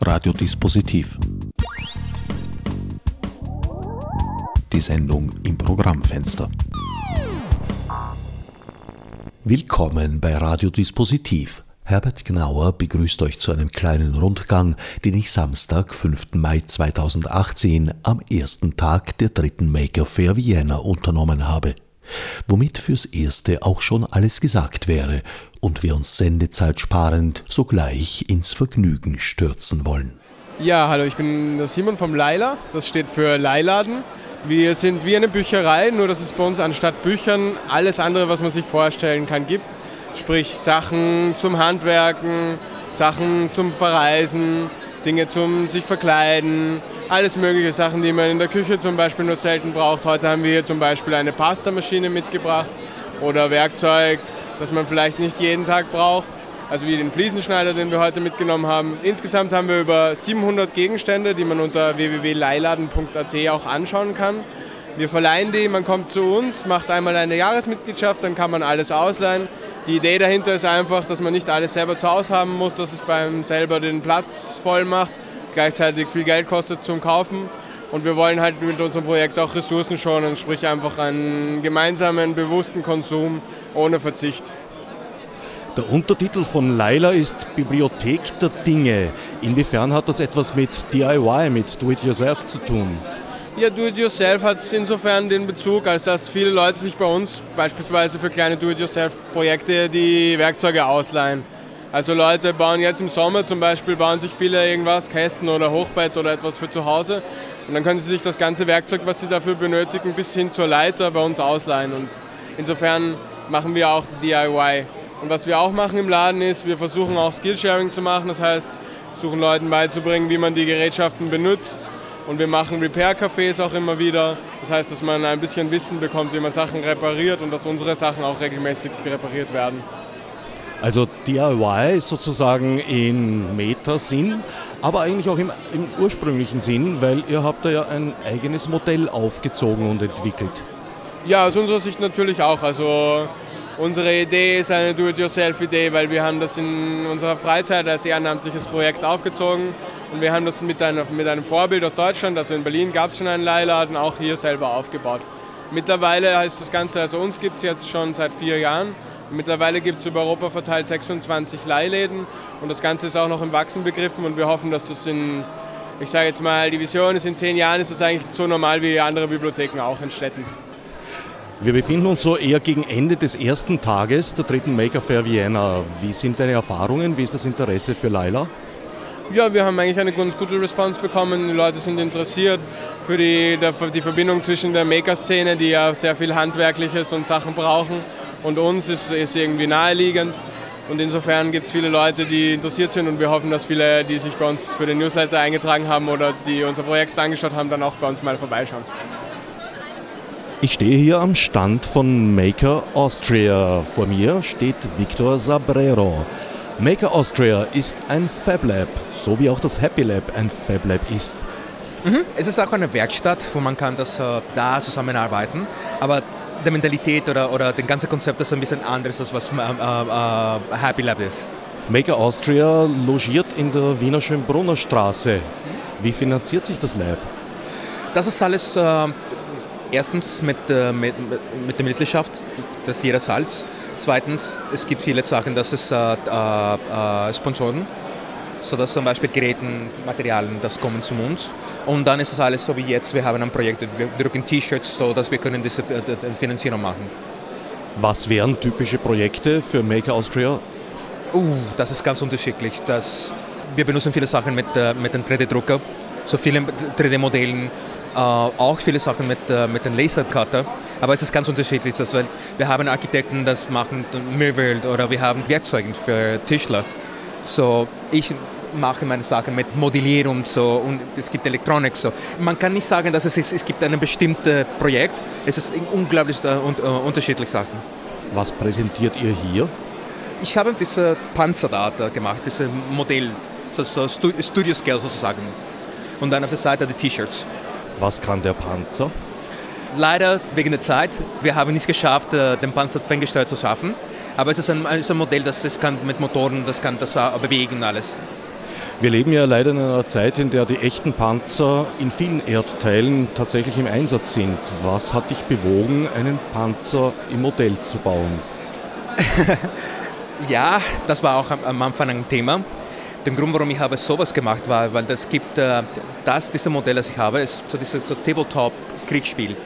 Radiodispositiv. Die Sendung im Programmfenster. Willkommen bei Radiodispositiv. Herbert Gnauer begrüßt euch zu einem kleinen Rundgang, den ich Samstag, 5. Mai 2018, am ersten Tag der dritten Maker Fair Vienna unternommen habe. Womit fürs Erste auch schon alles gesagt wäre und wir uns Sendezeit sparend sogleich ins Vergnügen stürzen wollen. Ja, hallo, ich bin der Simon vom Leila. Das steht für Leiladen. Wir sind wie eine Bücherei, nur dass es bei uns anstatt Büchern alles andere, was man sich vorstellen kann, gibt. Sprich Sachen zum Handwerken, Sachen zum Verreisen, Dinge zum sich verkleiden, alles mögliche Sachen, die man in der Küche zum Beispiel nur selten braucht. Heute haben wir hier zum Beispiel eine Pastamaschine mitgebracht oder Werkzeug, das man vielleicht nicht jeden Tag braucht. Also wie den Fliesenschneider, den wir heute mitgenommen haben. Insgesamt haben wir über 700 Gegenstände, die man unter www.leiladen.at auch anschauen kann. Wir verleihen die, man kommt zu uns, macht einmal eine Jahresmitgliedschaft, dann kann man alles ausleihen. Die Idee dahinter ist einfach, dass man nicht alles selber zu Hause haben muss, dass es beim selber den Platz voll macht, gleichzeitig viel Geld kostet zum Kaufen. Und wir wollen halt mit unserem Projekt auch Ressourcen schonen, sprich einfach einen gemeinsamen, bewussten Konsum ohne Verzicht. Der Untertitel von Laila ist Bibliothek der Dinge. Inwiefern hat das etwas mit DIY, mit Do-it-yourself zu tun? Ja, Do-it-yourself hat insofern den Bezug, als dass viele Leute sich bei uns beispielsweise für kleine Do-it-yourself-Projekte die Werkzeuge ausleihen. Also Leute bauen jetzt im Sommer zum Beispiel, bauen sich viele irgendwas, Kästen oder Hochbett oder etwas für zu Hause. Und dann können sie sich das ganze Werkzeug, was sie dafür benötigen, bis hin zur Leiter bei uns ausleihen. Und insofern machen wir auch DIY. Und was wir auch machen im Laden ist, wir versuchen auch Skillsharing zu machen. Das heißt, versuchen Leuten beizubringen, wie man die Gerätschaften benutzt und wir machen Repair-Cafés auch immer wieder. Das heißt, dass man ein bisschen Wissen bekommt, wie man Sachen repariert und dass unsere Sachen auch regelmäßig repariert werden. Also DIY sozusagen in Meta-Sinn, aber eigentlich auch im, im, ursprünglichen Sinn, weil ihr habt da ja ein eigenes Modell aufgezogen und entwickelt. Ja, aus unserer Sicht natürlich auch. Also unsere Idee ist eine Do-it-yourself-Idee, weil wir haben das in unserer Freizeit als ehrenamtliches Projekt aufgezogen und wir haben das mit einem, mit einem Vorbild aus Deutschland, also in Berlin gab es schon einen Leihladen, auch hier selber aufgebaut. Mittlerweile heißt das Ganze, also uns gibt es jetzt schon seit vier Jahren. Mittlerweile gibt es über Europa verteilt 26 Leihläden und das Ganze ist auch noch im Wachsen begriffen und wir hoffen, dass das in, ich sage jetzt mal, die Vision ist, in zehn Jahren ist das eigentlich so normal wie andere Bibliotheken auch in Städten. Wir befinden uns so eher gegen Ende des ersten Tages der dritten Maker Fair Vienna. Wie sind deine Erfahrungen? Wie ist das Interesse für Laila? Ja, wir haben eigentlich eine ganz gute Response bekommen. Die Leute sind interessiert für die, die Verbindung zwischen der Maker-Szene, die ja sehr viel Handwerkliches und Sachen brauchen, und uns ist, ist irgendwie naheliegend. Und insofern gibt es viele Leute, die interessiert sind und wir hoffen, dass viele, die sich bei uns für den Newsletter eingetragen haben oder die unser Projekt angeschaut haben, dann auch bei uns mal vorbeischauen. Ich stehe hier am Stand von Maker Austria. Vor mir steht Victor Sabrero. Maker Austria ist ein Fab Lab, so wie auch das Happy Lab ein Fab Lab ist. Mhm. Es ist auch eine Werkstatt, wo man kann das äh, da zusammenarbeiten, aber die Mentalität oder, oder das ganze Konzept ist ein bisschen anderes, als was äh, äh, Happy Lab ist. Maker Austria logiert in der Wiener Schönbrunner Straße. Wie finanziert sich das Lab? Das ist alles äh, erstens mit, äh, mit, mit der Mitgliedschaft, das jeder Salz. Zweitens, es gibt viele Sachen, das ist äh, äh, Sponsoren sodass zum Beispiel Geräten, Materialien, das kommen zu uns. Und dann ist es alles so wie jetzt, wir haben ein Projekt, wir drucken T-Shirts, so dass wir können diese äh, Finanzierung machen. Was wären typische Projekte für Maker Austria? Uh, das ist ganz unterschiedlich. Das, wir benutzen viele Sachen mit, äh, mit dem 3D-Drucker, so viele 3D-Modellen, äh, auch viele Sachen mit, äh, mit dem Lasercutter. Aber es ist ganz unterschiedlich. Das, weil wir haben Architekten, das machen Mirrorworld oder wir haben Werkzeuge für Tischler. So, ich mache meine Sachen mit Modellierung so und es gibt Elektronik so. Man kann nicht sagen, dass es ist, es gibt ein bestimmtes Projekt. Es ist unglaublich uh, uh, unterschiedliche Sachen. Was präsentiert ihr hier? Ich habe diese Panzerdata gemacht, dieses Modell, so Studio Scale sozusagen. Und dann auf der Seite die T-Shirts. Was kann der Panzer? Leider wegen der Zeit. Wir haben nicht geschafft, äh, den Panzer ferngesteuert zu schaffen. Aber es ist ein, ist ein Modell, das, das kann mit Motoren, das kann das bewegen alles. Wir leben ja leider in einer Zeit, in der die echten Panzer in vielen Erdteilen tatsächlich im Einsatz sind. Was hat dich bewogen, einen Panzer im Modell zu bauen? ja, das war auch am Anfang ein Thema. Der Grund, warum ich habe sowas gemacht war, weil das gibt, äh, das, dieses Modell, das ich habe, ist so dieses so Tabletop-Kriegsspiel.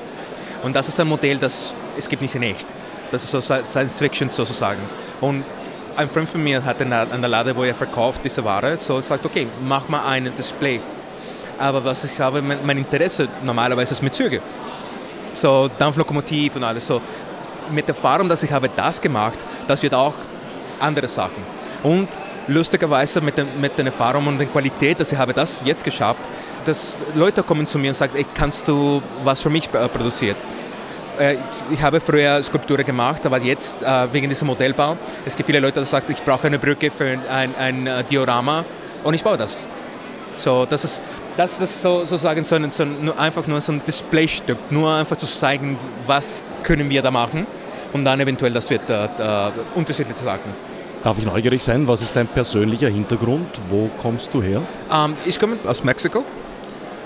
Und das ist ein Modell, das es gibt nicht in echt. Das ist so Science Fiction sozusagen. Und ein Freund von mir hat eine, Lade, wo er verkauft diese Ware, so sagt, okay, mach mal ein Display. Aber was ich habe, mein, Interesse normalerweise ist mit Züge. So Dampflokomotiv und alles. So mit der Erfahrung, dass ich habe das gemacht, das wird auch andere Sachen. Und lustigerweise mit, den, mit der Erfahrung und der Qualität, dass ich habe das jetzt geschafft, dass Leute kommen zu mir und sagen, ey, kannst du was für mich produzieren? Äh, ich habe früher Skulpturen gemacht, aber jetzt äh, wegen diesem Modellbau, es gibt viele Leute, die sagen, ich brauche eine Brücke für ein, ein äh, Diorama und ich baue das. So, das ist, das ist so, sozusagen so, ein, so ein, einfach nur so ein Displaystück, nur einfach zu zeigen, was können wir da machen und dann eventuell, das wird äh, unterschiedliche Sachen. Darf ich neugierig sein, was ist dein persönlicher Hintergrund? Wo kommst du her? Ähm, ich komme aus Mexiko.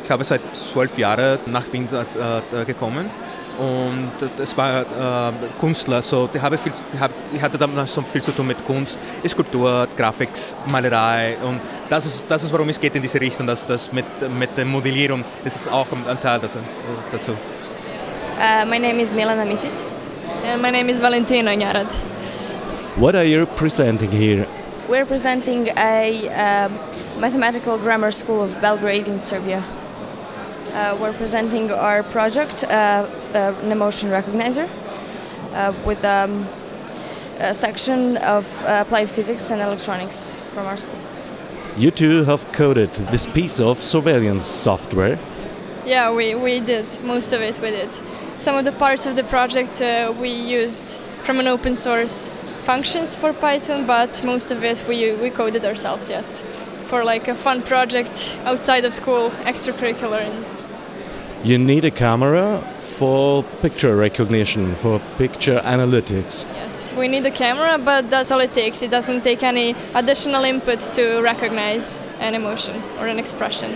Ich habe seit zwölf Jahren nach Wien äh, gekommen und das war äh, Künstler, so die, habe viel, die, hab, die hatte damals so viel zu tun mit Kunst, Skulptur, Grafik, Malerei und das ist, das ist warum es geht in diese Richtung, dass das mit, mit der Modellierung ist es auch ein Teil dazu. Uh, my name is Milana Micic. Uh, my name is Valentina Nyarat. What are you presenting here? We're presenting a um, mathematical grammar school of Belgrade in Serbia. Uh, we're presenting our project, uh, uh, an emotion recognizer, with um, a section of applied physics and electronics from our school. You two have coded this piece of surveillance software. Yeah, we, we did. Most of it we did. Some of the parts of the project uh, we used from an open source functions for Python, but most of it we, we coded ourselves, yes. For like a fun project outside of school, extracurricular. And you need a camera for picture recognition, for picture analytics. Yes, we need a camera, but that's all it takes. It doesn't take any additional input to recognize an emotion or an expression.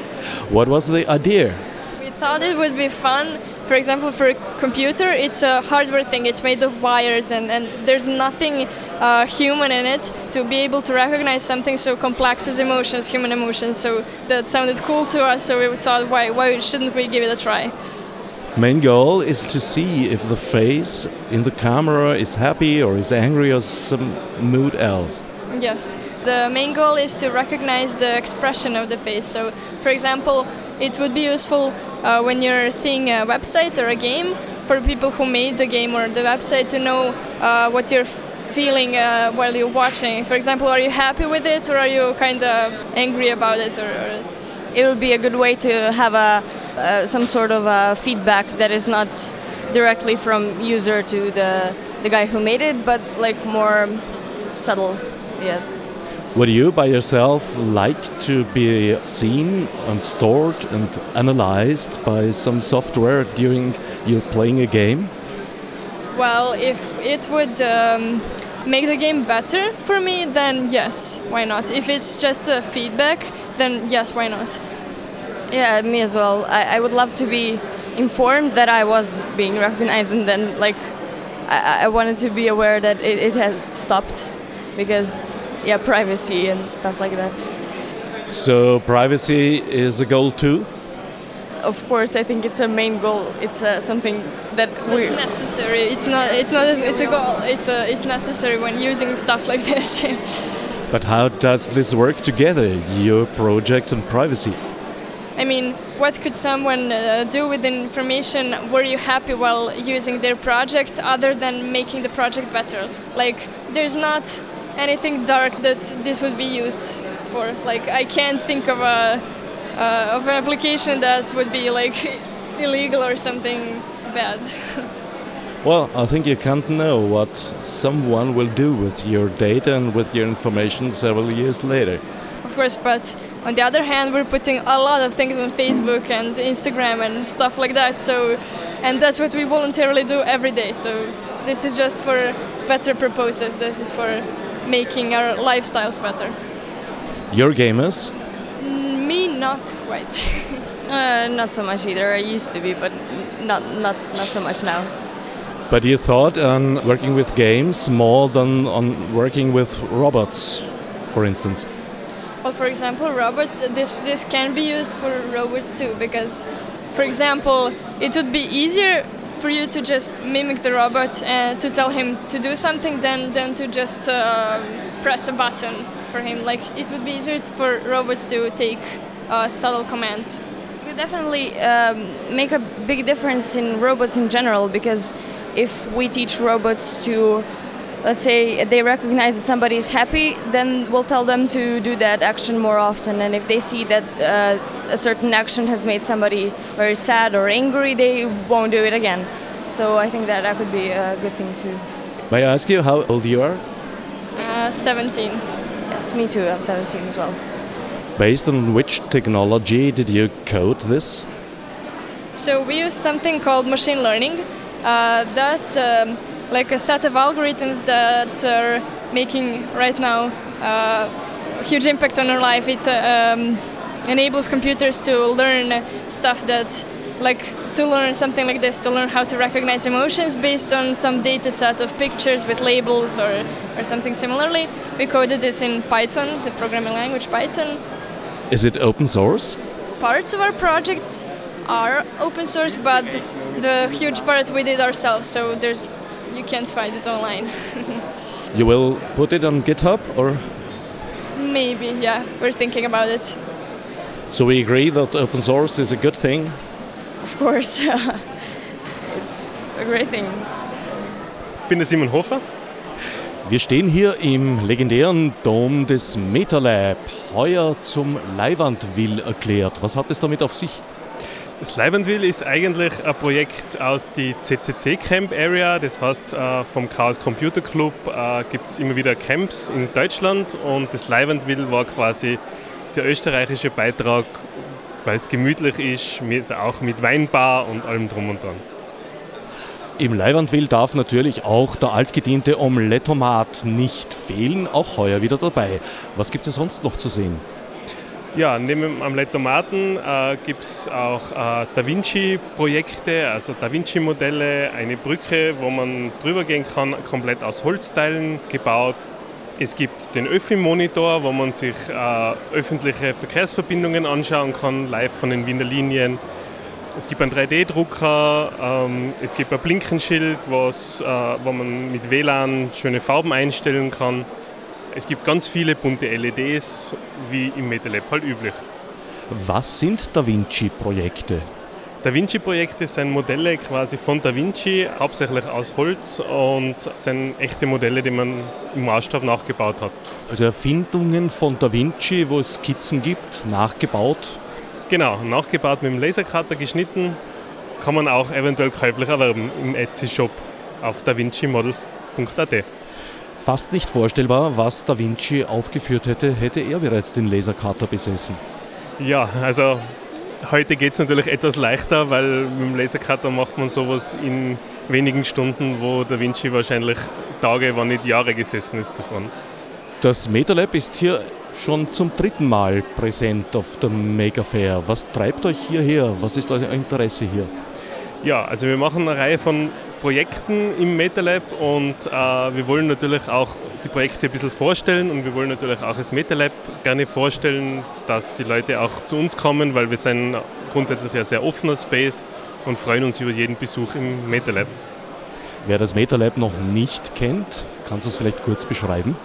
What was the idea? We thought it would be fun. For example, for a computer, it's a hardware thing. It's made of wires, and, and there's nothing uh, human in it to be able to recognize something so complex as emotions, human emotions. So that sounded cool to us. So we thought, why why shouldn't we give it a try? Main goal is to see if the face in the camera is happy or is angry or some mood else. Yes, the main goal is to recognize the expression of the face. So, for example, it would be useful uh, when you're seeing a website or a game for people who made the game or the website to know uh, what you're feeling uh, while you're watching? For example, are you happy with it or are you kind of angry about it? Or, or, It would be a good way to have a uh, some sort of a feedback that is not directly from user to the the guy who made it, but like more subtle. Yeah. Would you by yourself like to be seen and stored and analyzed by some software during you playing a game? Well, if it would um, make the game better for me, then yes, why not? If it's just a feedback, then yes, why not? Yeah, me as well. I, I would love to be informed that I was being recognized, and then like I, I wanted to be aware that it, it had stopped because yeah, privacy and stuff like that. So privacy is a goal too of course, I think it's a main goal. It's uh, something that we necessary. It's not. It's not. It's a goal. It's a. It's necessary when using stuff like this. but how does this work together? Your project and privacy. I mean, what could someone uh, do with the information? Were you happy while using their project, other than making the project better? Like, there's not anything dark that this would be used for. Like, I can't think of a uh, of an application that would be like illegal or something bad. well, I think you can't know what someone will do with your data and with your information several years later. Of course, but on the other hand, we're putting a lot of things on Facebook and Instagram and stuff like that. So, and that's what we voluntarily do every day. So, this is just for better purposes. This is for making our lifestyles better. Your gamers not quite. Uh, not so much either. I used to be, but not not not so much now. But you thought on working with games more than on working with robots, for instance? Well, for example, robots. This this can be used for robots too, because, for example, it would be easier for you to just mimic the robot and to tell him to do something than than to just uh, press a button for him. Like it would be easier for robots to take uh, subtle commands. It could definitely um, make a big difference in robots in general because if we teach robots to let's say they recognize that somebody is happy, then we'll tell them to do that action more often. And if they see that uh, a certain action has made somebody very sad or angry, they won't do it again. So I think that that could be a good thing too. May I ask you how old you are? Uh, 17. Yes, me too. I'm 17 as well. Based on which technology did you code this? So we use something called machine learning. Uh, that's um, like a set of algorithms that are making right now uh, huge impact on our life. It uh, um, enables computers to learn stuff that, like, to learn something like this, to learn how to recognize emotions based on some data set of pictures with labels or, or something similarly. We coded it in Python, the programming language Python. Is it open source? Parts of our projects are open source, but the huge part we did ourselves, so there's you can't find it online. You will put it on GitHub or? Maybe, yeah, we're thinking about it. So we agree that open source is a good thing? Of course, it's a great thing. Ich bin der Simon Hofer. Wir stehen hier im legendären Dom des MetaLab, heuer zum Leihwandwill erklärt. Was hat es damit auf sich? Das Leibandwil ist eigentlich ein Projekt aus die CCC Camp Area. Das heißt, äh, vom Chaos Computer Club äh, gibt es immer wieder Camps in Deutschland und das Leibandwil war quasi der österreichische Beitrag, weil es gemütlich ist, mit, auch mit Weinbar und allem drum und dran. Im Leihwandwill darf natürlich auch der altgediente Omelettomat nicht fehlen, auch heuer wieder dabei. Was gibt es sonst noch zu sehen? Ja, neben dem Amlettomaten äh, gibt es auch äh, Da Vinci-Projekte, also Da Vinci-Modelle, eine Brücke, wo man drüber gehen kann, komplett aus Holzteilen gebaut. Es gibt den Öffi-Monitor, wo man sich äh, öffentliche Verkehrsverbindungen anschauen kann, live von den Wiener Linien. Es gibt einen 3D-Drucker, ähm, es gibt ein Blinkenschild, was, äh, wo man mit WLAN schöne Farben einstellen kann. Es gibt ganz viele bunte LEDs, wie im MetaLab halt üblich. Was sind Da Vinci-Projekte? Da Vinci-Projekte sind Modelle quasi von Da Vinci, hauptsächlich aus Holz und sind echte Modelle, die man im Maßstab nachgebaut hat. Also Erfindungen von Da Vinci, wo es Skizzen gibt, nachgebaut. Genau, nachgebaut mit dem Lasercutter geschnitten, kann man auch eventuell käuflich erwerben im Etsy-Shop auf davincimodels.at. Fast nicht vorstellbar, was Da Vinci aufgeführt hätte, hätte er bereits den Lasercutter besessen. Ja, also heute geht es natürlich etwas leichter, weil mit dem Lasercutter macht man sowas in wenigen Stunden, wo Da Vinci wahrscheinlich Tage, wenn nicht Jahre gesessen ist davon. Das MetaLab ist hier schon zum dritten Mal präsent auf der Mega Fair. Was treibt euch hierher? Was ist euer Interesse hier? Ja, also wir machen eine Reihe von Projekten im MetaLab und äh, wir wollen natürlich auch die Projekte ein bisschen vorstellen und wir wollen natürlich auch das MetaLab gerne vorstellen, dass die Leute auch zu uns kommen, weil wir sind grundsätzlich ein sehr offener Space und freuen uns über jeden Besuch im MetaLab. Wer das MetaLab noch nicht kennt, kannst du es vielleicht kurz beschreiben?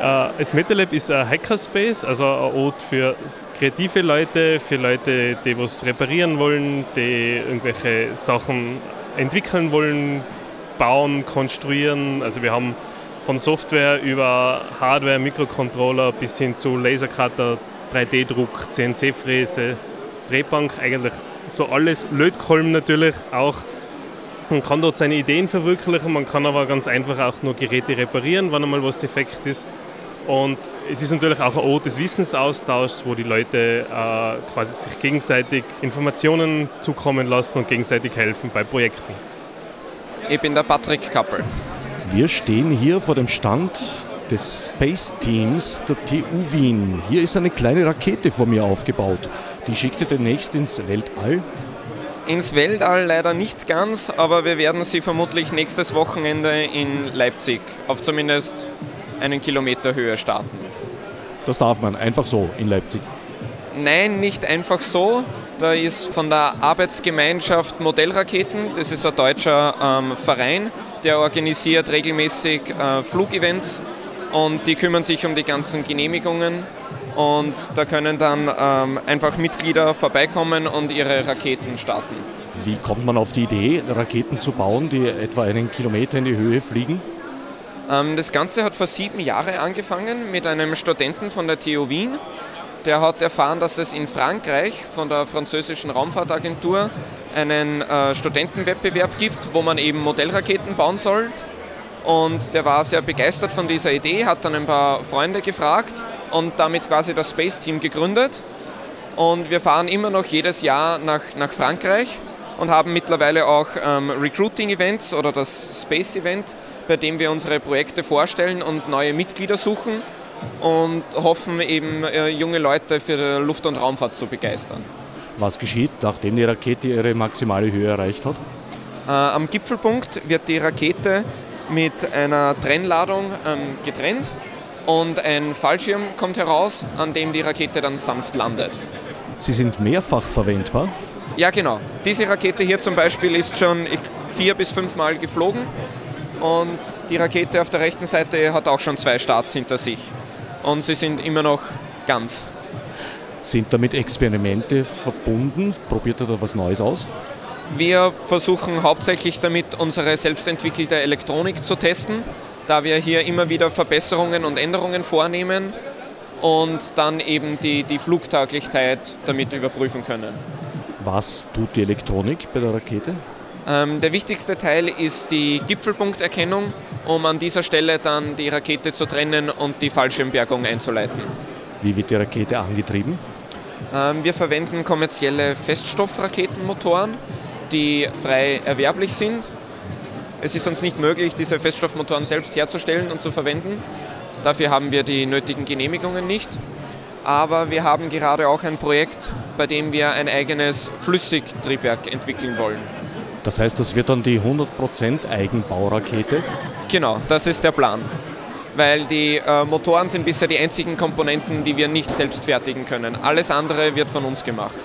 Äh, das MetaLab ist ein Hackerspace, also ein Ort für kreative Leute, für Leute, die was reparieren wollen, die irgendwelche Sachen entwickeln wollen, bauen, konstruieren. Also wir haben von Software über Hardware, Mikrocontroller bis hin zu Lasercutter, 3D-Druck, CNC-Fräse, Drehbank, eigentlich so alles. Lötkolben natürlich auch. Man kann dort seine Ideen verwirklichen, man kann aber ganz einfach auch nur Geräte reparieren, wenn einmal was defekt ist. Und es ist natürlich auch ein Ort des Wissensaustauschs, wo die Leute äh, quasi sich gegenseitig Informationen zukommen lassen und gegenseitig helfen bei Projekten. Ich bin der Patrick Kappel. Wir stehen hier vor dem Stand des Space Teams der TU Wien. Hier ist eine kleine Rakete vor mir aufgebaut. Die schickt ihr demnächst ins Weltall. Ins Weltall leider nicht ganz, aber wir werden sie vermutlich nächstes Wochenende in Leipzig auf zumindest einen Kilometer Höhe starten. Das darf man einfach so in Leipzig. Nein, nicht einfach so. Da ist von der Arbeitsgemeinschaft Modellraketen, das ist ein deutscher ähm, Verein, der organisiert regelmäßig äh, Flugevents und die kümmern sich um die ganzen Genehmigungen und da können dann ähm, einfach Mitglieder vorbeikommen und ihre Raketen starten. Wie kommt man auf die Idee, Raketen zu bauen, die etwa einen Kilometer in die Höhe fliegen? Ähm, das Ganze hat vor sieben Jahren angefangen mit einem Studenten von der TU Wien. Der hat erfahren, dass es in Frankreich von der französischen Raumfahrtagentur einen äh, Studentenwettbewerb gibt, wo man eben Modellraketen bauen soll. Und der war sehr begeistert von dieser Idee, hat dann ein paar Freunde gefragt und damit quasi das Space Team gegründet. Und wir fahren immer noch jedes Jahr nach, nach Frankreich und haben mittlerweile auch ähm, Recruiting-Events oder das Space-Event, bei dem wir unsere Projekte vorstellen und neue Mitglieder suchen und hoffen eben äh, junge Leute für Luft- und Raumfahrt zu begeistern. Was geschieht, nachdem die Rakete ihre maximale Höhe erreicht hat? Äh, am Gipfelpunkt wird die Rakete mit einer Trennladung ähm, getrennt und ein Fallschirm kommt heraus, an dem die Rakete dann sanft landet. Sie sind mehrfach verwendbar? Ja, genau. Diese Rakete hier zum Beispiel ist schon vier bis fünf Mal geflogen und die Rakete auf der rechten Seite hat auch schon zwei Starts hinter sich und sie sind immer noch ganz. Sind damit Experimente verbunden? Probiert ihr da was Neues aus? Wir versuchen hauptsächlich damit unsere selbstentwickelte Elektronik zu testen, da wir hier immer wieder Verbesserungen und Änderungen vornehmen und dann eben die, die Flugtauglichkeit damit überprüfen können. Was tut die Elektronik bei der Rakete? Ähm, der wichtigste Teil ist die Gipfelpunkterkennung, um an dieser Stelle dann die Rakete zu trennen und die Fallschirmbergung einzuleiten. Wie wird die Rakete angetrieben? Ähm, wir verwenden kommerzielle Feststoffraketenmotoren, die frei erwerblich sind. Es ist uns nicht möglich, diese Feststoffmotoren selbst herzustellen und zu verwenden. Dafür haben wir die nötigen Genehmigungen nicht. Aber wir haben gerade auch ein Projekt, bei dem wir ein eigenes Flüssigtriebwerk entwickeln wollen. Das heißt, das wird dann die 100% Eigenbaurakete? Genau, das ist der Plan. Weil die äh, Motoren sind bisher die einzigen Komponenten, die wir nicht selbst fertigen können. Alles andere wird von uns gemacht.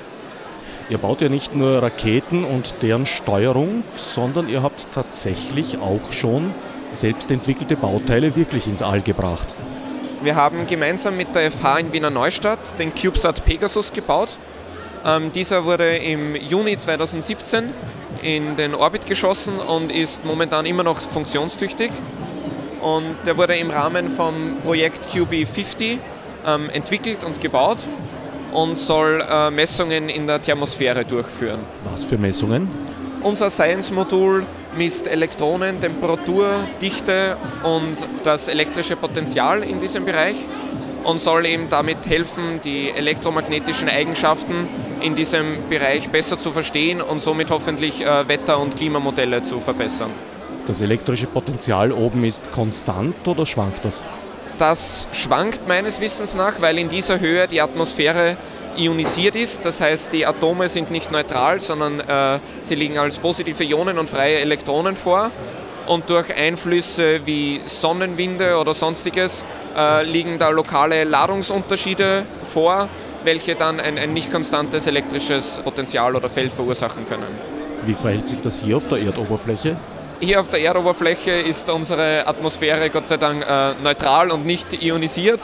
Ihr baut ja nicht nur Raketen und deren Steuerung, sondern ihr habt tatsächlich auch schon selbstentwickelte Bauteile wirklich ins All gebracht. Wir haben gemeinsam mit der FH in Wiener Neustadt den CubeSat Pegasus gebaut. Ähm, dieser wurde im Juni 2017 in den Orbit geschossen und ist momentan immer noch funktionstüchtig. Und der wurde im Rahmen vom Projekt QB50 ähm, entwickelt und gebaut und soll äh, Messungen in der Thermosphäre durchführen. Was für Messungen? Unser Science-Modul misst Elektronen, Temperatur, Dichte und das elektrische Potenzial in diesem Bereich und soll eben damit helfen, die elektromagnetischen Eigenschaften in diesem Bereich besser zu verstehen und somit hoffentlich äh, Wetter- und Klimamodelle zu verbessern. Das elektrische Potenzial oben ist konstant oder schwankt das? Das schwankt meines Wissens nach, weil in dieser Höhe die Atmosphäre ionisiert ist. Das heißt, die Atome sind nicht neutral, sondern äh, sie liegen als positive Ionen und freie Elektronen vor. Und durch Einflüsse wie Sonnenwinde oder sonstiges äh, liegen da lokale Ladungsunterschiede vor, welche dann ein, ein nicht konstantes elektrisches Potenzial oder Feld verursachen können. Wie verhält sich das hier auf der Erdoberfläche? Hier auf der Erdoberfläche ist unsere Atmosphäre Gott sei Dank äh, neutral und nicht ionisiert.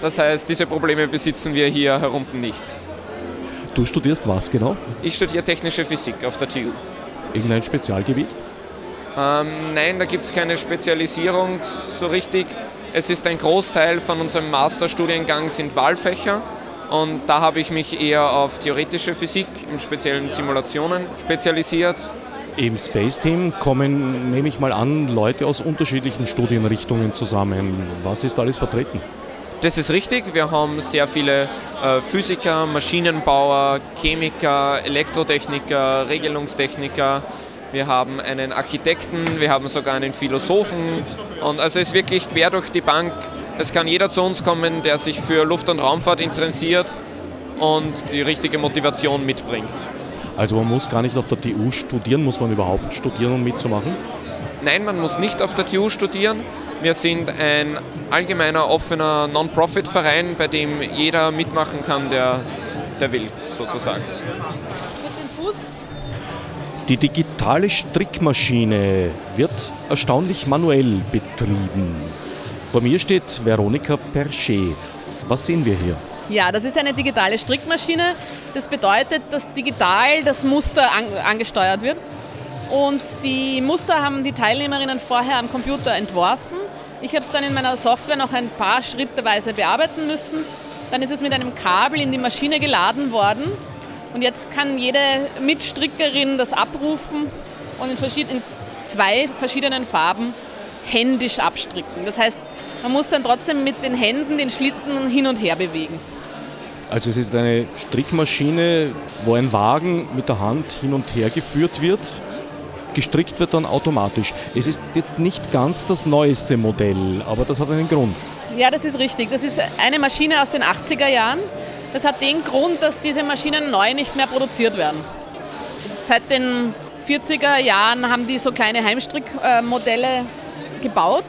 Das heißt, diese Probleme besitzen wir hier herunten nicht. Du studierst was genau? Ich studiere technische Physik auf der TU. Irgendein Spezialgebiet? Ähm, nein, da gibt es keine Spezialisierung so richtig. Es ist ein Großteil von unserem Masterstudiengang sind Wahlfächer und da habe ich mich eher auf theoretische Physik, im speziellen Simulationen spezialisiert. Im Space Team kommen, nehme ich mal an, Leute aus unterschiedlichen Studienrichtungen zusammen. Was ist alles vertreten? Das ist richtig. Wir haben sehr viele äh, Physiker, Maschinenbauer, Chemiker, Elektrotechniker, Regelungstechniker. Wir haben einen Architekten, wir haben sogar einen Philosophen. Und also es ist wirklich quer durch die Bank Es kann jeder zu uns kommen, der sich für Luft- und Raumfahrt interessiert und die richtige Motivation mitbringt. Also man muss gar nicht auf der TU studieren, muss man überhaupt studieren, um mitzumachen? Nein, man muss nicht auf der TU studieren. Wir sind ein allgemeiner, offener Non-Profit-Verein, bei dem jeder mitmachen kann, der, der will, sozusagen. Die digitale Strickmaschine wird erstaunlich manuell betrieben. Vor mir steht Veronika Perchet. Was sehen wir hier? Ja, das ist eine digitale Strickmaschine. Das bedeutet, dass digital das Muster an, angesteuert wird. Und die Muster haben die Teilnehmerinnen vorher am Computer entworfen. Ich habe es dann in meiner Software noch ein paar schritteweise bearbeiten müssen. Dann ist es mit einem Kabel in die Maschine geladen worden. Und jetzt kann jede Mitstrickerin das abrufen und in, verschiedenen, in zwei verschiedenen Farben händisch abstricken. Das heißt, man muss dann trotzdem mit den Händen den Schlitten hin und her bewegen. Also es ist eine Strickmaschine, wo ein Wagen mit der Hand hin und her geführt wird. Gestrickt wird dann automatisch. Es ist jetzt nicht ganz das neueste Modell, aber das hat einen Grund. Ja, das ist richtig. Das ist eine Maschine aus den 80er Jahren. Das hat den Grund, dass diese Maschinen neu nicht mehr produziert werden. Seit den 40er Jahren haben die so kleine Heimstrickmodelle gebaut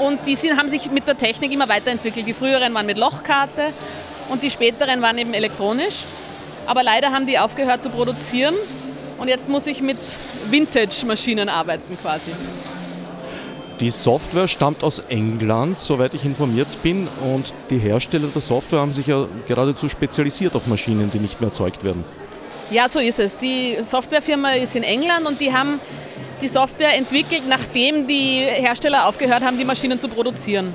und die sind, haben sich mit der Technik immer weiterentwickelt. Die früheren waren mit Lochkarte und die späteren waren eben elektronisch. Aber leider haben die aufgehört zu produzieren und jetzt muss ich mit Vintage-Maschinen arbeiten quasi. Die Software stammt aus England, soweit ich informiert bin, und die Hersteller der Software haben sich ja geradezu spezialisiert auf Maschinen, die nicht mehr erzeugt werden. Ja, so ist es. Die Softwarefirma ist in England und die haben die Software entwickelt, nachdem die Hersteller aufgehört haben, die Maschinen zu produzieren.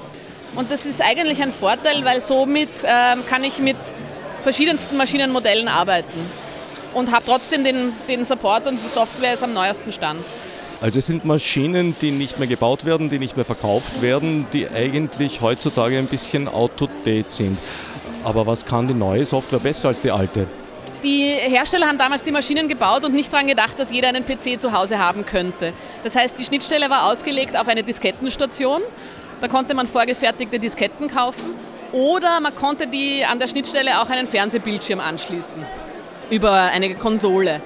Und das ist eigentlich ein Vorteil, weil somit ähm, kann ich mit verschiedensten Maschinenmodellen arbeiten und habe trotzdem den, den Support und die Software ist am neuesten Stand. Also es sind Maschinen, die nicht mehr gebaut werden, die nicht mehr verkauft werden, die eigentlich heutzutage ein bisschen out-to-date sind. Aber was kann die neue Software besser als die alte? Die Hersteller haben damals die Maschinen gebaut und nicht daran gedacht, dass jeder einen PC zu Hause haben könnte. Das heißt, die Schnittstelle war ausgelegt auf eine Diskettenstation. Da konnte man vorgefertigte Disketten kaufen oder man konnte die an der Schnittstelle auch einen Fernsehbildschirm anschließen über eine Konsole.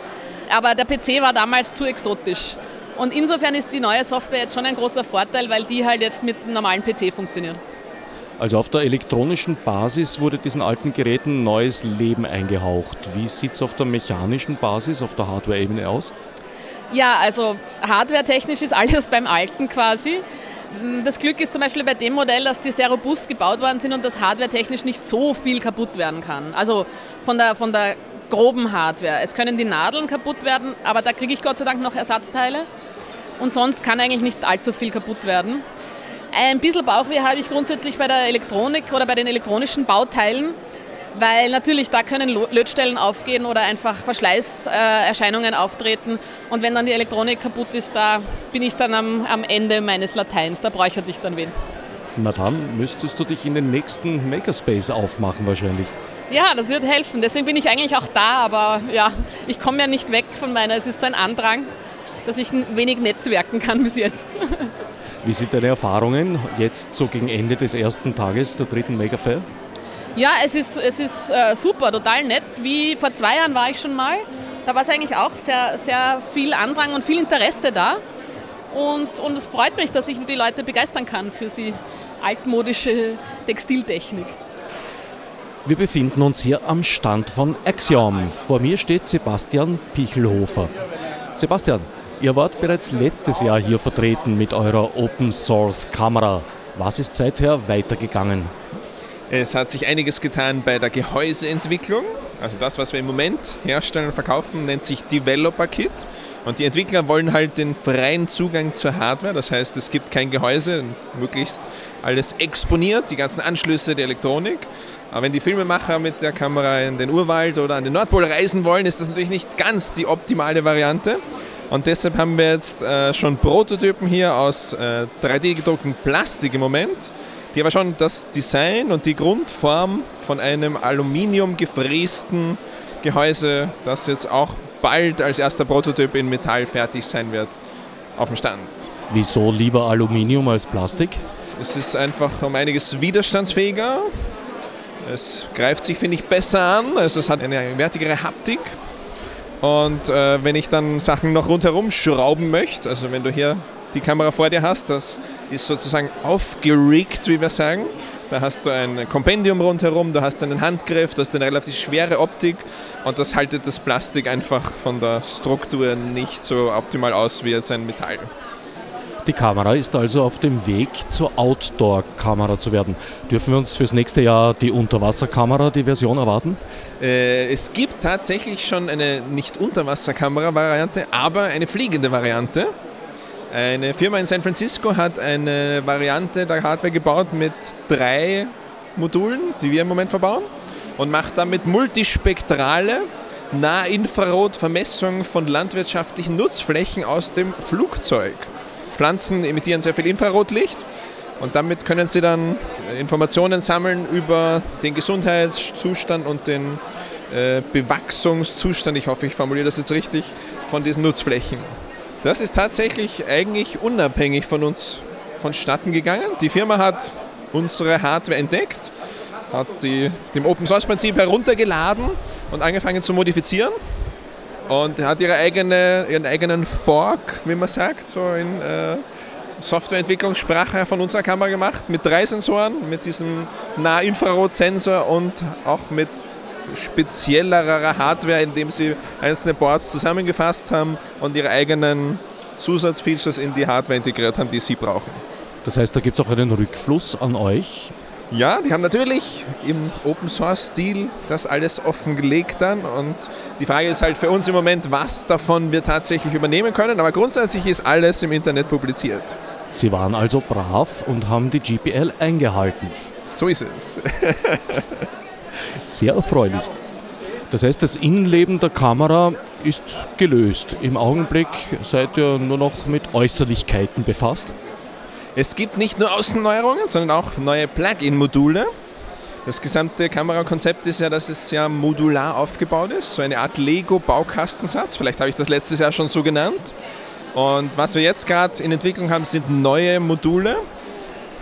Aber der PC war damals zu exotisch. Und insofern ist die neue Software jetzt schon ein großer Vorteil, weil die halt jetzt mit einem normalen PC funktioniert. Also auf der elektronischen Basis wurde diesen alten Geräten neues Leben eingehaucht. Wie sieht es auf der mechanischen Basis, auf der Hardware-Ebene aus? Ja, also hardware-technisch ist alles beim Alten quasi. Das Glück ist zum Beispiel bei dem Modell, dass die sehr robust gebaut worden sind und dass hardware-technisch nicht so viel kaputt werden kann. Also von der, von der groben Hardware. Es können die Nadeln kaputt werden, aber da kriege ich Gott sei Dank noch Ersatzteile. Und sonst kann eigentlich nicht allzu viel kaputt werden. Ein bisschen Bauchweh habe ich grundsätzlich bei der Elektronik oder bei den elektronischen Bauteilen, weil natürlich da können Lötstellen aufgehen oder einfach Verschleißerscheinungen auftreten. Und wenn dann die Elektronik kaputt ist, da bin ich dann am, am Ende meines Lateins, da bräuchte ich dann wen. Na dann müsstest du dich in den nächsten Makerspace aufmachen wahrscheinlich. Ja, das wird helfen. Deswegen bin ich eigentlich auch da, aber ja, ich komme ja nicht weg von meiner, es ist so ein Andrang, dass ich wenig netzwerken kann bis jetzt. Wie sind deine Erfahrungen jetzt so gegen Ende des ersten Tages der dritten Megafair? Ja, es ist, es ist äh, super, total nett. Wie vor zwei Jahren war ich schon mal. Da war es eigentlich auch sehr, sehr viel Andrang und viel Interesse da. Und, und es freut mich, dass ich die Leute begeistern kann für die altmodische Textiltechnik. Wir befinden uns hier am Stand von Axiom. Vor mir steht Sebastian Pichelhofer. Sebastian, ihr wart bereits letztes Jahr hier vertreten mit eurer Open Source Kamera. Was ist seither weitergegangen? Es hat sich einiges getan bei der Gehäuseentwicklung. Also das, was wir im Moment herstellen und verkaufen, nennt sich Developer Kit. Und die Entwickler wollen halt den freien Zugang zur Hardware. Das heißt, es gibt kein Gehäuse, möglichst alles exponiert, die ganzen Anschlüsse der Elektronik. Aber wenn die Filmemacher mit der Kamera in den Urwald oder an den Nordpol reisen wollen, ist das natürlich nicht ganz die optimale Variante. Und deshalb haben wir jetzt äh, schon Prototypen hier aus äh, 3D gedrucktem Plastik im Moment, die aber schon das Design und die Grundform von einem Aluminium gefrästen Gehäuse, das jetzt auch bald als erster Prototyp in Metall fertig sein wird, auf dem Stand. Wieso lieber Aluminium als Plastik? Es ist einfach um einiges widerstandsfähiger. Es greift sich, finde ich, besser an. Also es hat eine wertigere Haptik. Und äh, wenn ich dann Sachen noch rundherum schrauben möchte, also wenn du hier die Kamera vor dir hast, das ist sozusagen aufgeregt, wie wir sagen. Da hast du ein Kompendium rundherum, du hast einen Handgriff, du hast eine relativ schwere Optik und das haltet das Plastik einfach von der Struktur nicht so optimal aus wie jetzt ein Metall. Die Kamera ist also auf dem Weg zur Outdoor-Kamera zu werden. Dürfen wir uns fürs nächste Jahr die Unterwasserkamera, die Version erwarten? Äh, es gibt tatsächlich schon eine nicht Unterwasserkamera-Variante, aber eine fliegende Variante. Eine Firma in San Francisco hat eine Variante der Hardware gebaut mit drei Modulen, die wir im Moment verbauen, und macht damit multispektrale Nahinfrarot-Vermessung von landwirtschaftlichen Nutzflächen aus dem Flugzeug. Pflanzen emittieren sehr viel Infrarotlicht und damit können sie dann Informationen sammeln über den Gesundheitszustand und den äh, Bewachsungszustand, ich hoffe, ich formuliere das jetzt richtig, von diesen Nutzflächen. Das ist tatsächlich eigentlich unabhängig von uns vonstatten gegangen. Die Firma hat unsere Hardware entdeckt, hat die dem Open Source Prinzip heruntergeladen und angefangen zu modifizieren und hat ihre eigene, ihren eigenen Fork, wie man sagt, so in äh, Softwareentwicklungssprache von unserer Kamera gemacht, mit drei Sensoren, mit diesem Nahinfrarotsensor und auch mit speziellerer Hardware, indem sie einzelne Boards zusammengefasst haben und ihre eigenen Zusatzfeatures in die Hardware integriert haben, die sie brauchen. Das heißt, da gibt es auch einen Rückfluss an euch. Ja, die haben natürlich im Open Source Stil das alles offengelegt dann und die Frage ist halt für uns im Moment, was davon wir tatsächlich übernehmen können, aber grundsätzlich ist alles im Internet publiziert. Sie waren also brav und haben die GPL eingehalten. So ist es. Sehr erfreulich. Das heißt, das Innenleben der Kamera ist gelöst. Im Augenblick seid ihr nur noch mit Äußerlichkeiten befasst. Es gibt nicht nur Außenneuerungen, sondern auch neue Plug-in-Module. Das gesamte Kamerakonzept ist ja, dass es sehr modular aufgebaut ist, so eine Art Lego-Baukastensatz. Vielleicht habe ich das letztes Jahr schon so genannt. Und was wir jetzt gerade in Entwicklung haben, sind neue Module.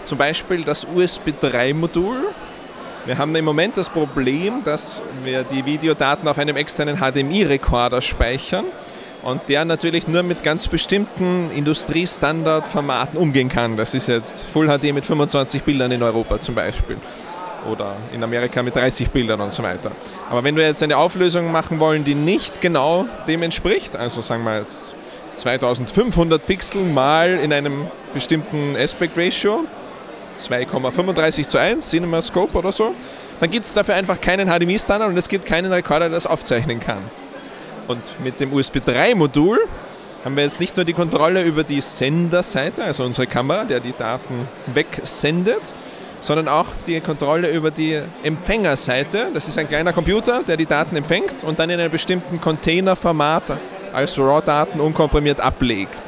Zum Beispiel das USB 3-Modul, wir haben im Moment das Problem, dass wir die Videodaten auf einem externen HDMI-Rekorder speichern und der natürlich nur mit ganz bestimmten Industriestandardformaten umgehen kann. Das ist jetzt Full HD mit 25 Bildern in Europa zum Beispiel oder in Amerika mit 30 Bildern und so weiter. Aber wenn wir jetzt eine Auflösung machen wollen, die nicht genau dem entspricht, also sagen wir jetzt 2500 Pixel mal in einem bestimmten Aspect Ratio, 2,35 zu 1, CinemaScope oder so, dann gibt es dafür einfach keinen HDMI-Standard und es gibt keinen Rekorder, der das aufzeichnen kann. Und mit dem USB 3-Modul haben wir jetzt nicht nur die Kontrolle über die Senderseite, also unsere Kamera, der die Daten wegsendet, sondern auch die Kontrolle über die Empfängerseite. Das ist ein kleiner Computer, der die Daten empfängt und dann in einem bestimmten Containerformat als RAW-Daten unkomprimiert ablegt.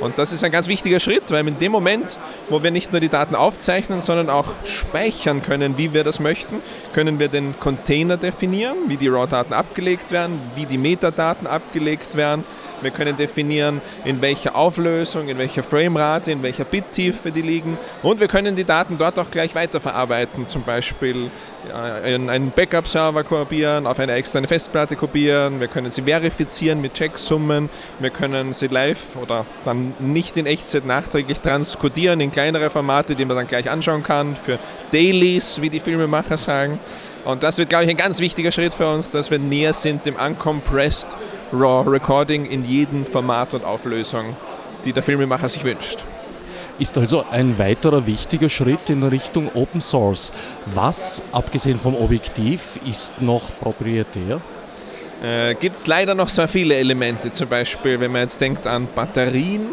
Und das ist ein ganz wichtiger Schritt, weil in dem Moment, wo wir nicht nur die Daten aufzeichnen, sondern auch speichern können, wie wir das möchten, können wir den Container definieren, wie die RAW-Daten abgelegt werden, wie die Metadaten abgelegt werden. Wir können definieren, in welcher Auflösung, in welcher Framerate, in welcher Bittiefe die liegen. Und wir können die Daten dort auch gleich weiterverarbeiten, zum Beispiel in einen Backup-Server kopieren, auf eine externe Festplatte kopieren. Wir können sie verifizieren mit Checksummen. Wir können sie live oder dann nicht in Echtzeit nachträglich transkodieren in kleinere Formate, die man dann gleich anschauen kann, für Dailies, wie die Filmemacher sagen. Und das wird, glaube ich, ein ganz wichtiger Schritt für uns, dass wir näher sind dem Uncompressed Raw Recording in jedem Format und Auflösung, die der Filmemacher sich wünscht. Ist also ein weiterer wichtiger Schritt in Richtung Open Source. Was, abgesehen vom Objektiv, ist noch proprietär? Äh, Gibt es leider noch sehr viele Elemente, zum Beispiel, wenn man jetzt denkt an Batterien.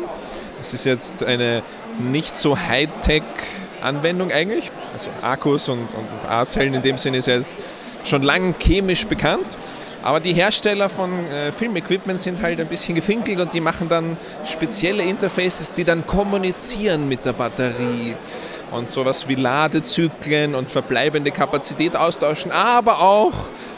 Das ist jetzt eine nicht so Hightech-Anwendung eigentlich. Also Akkus und, und, und A-Zellen in dem Sinne ist jetzt schon lange chemisch bekannt. Aber die Hersteller von äh, Filmequipment sind halt ein bisschen gefinkelt und die machen dann spezielle Interfaces, die dann kommunizieren mit der Batterie und sowas wie Ladezyklen und verbleibende Kapazität austauschen, aber auch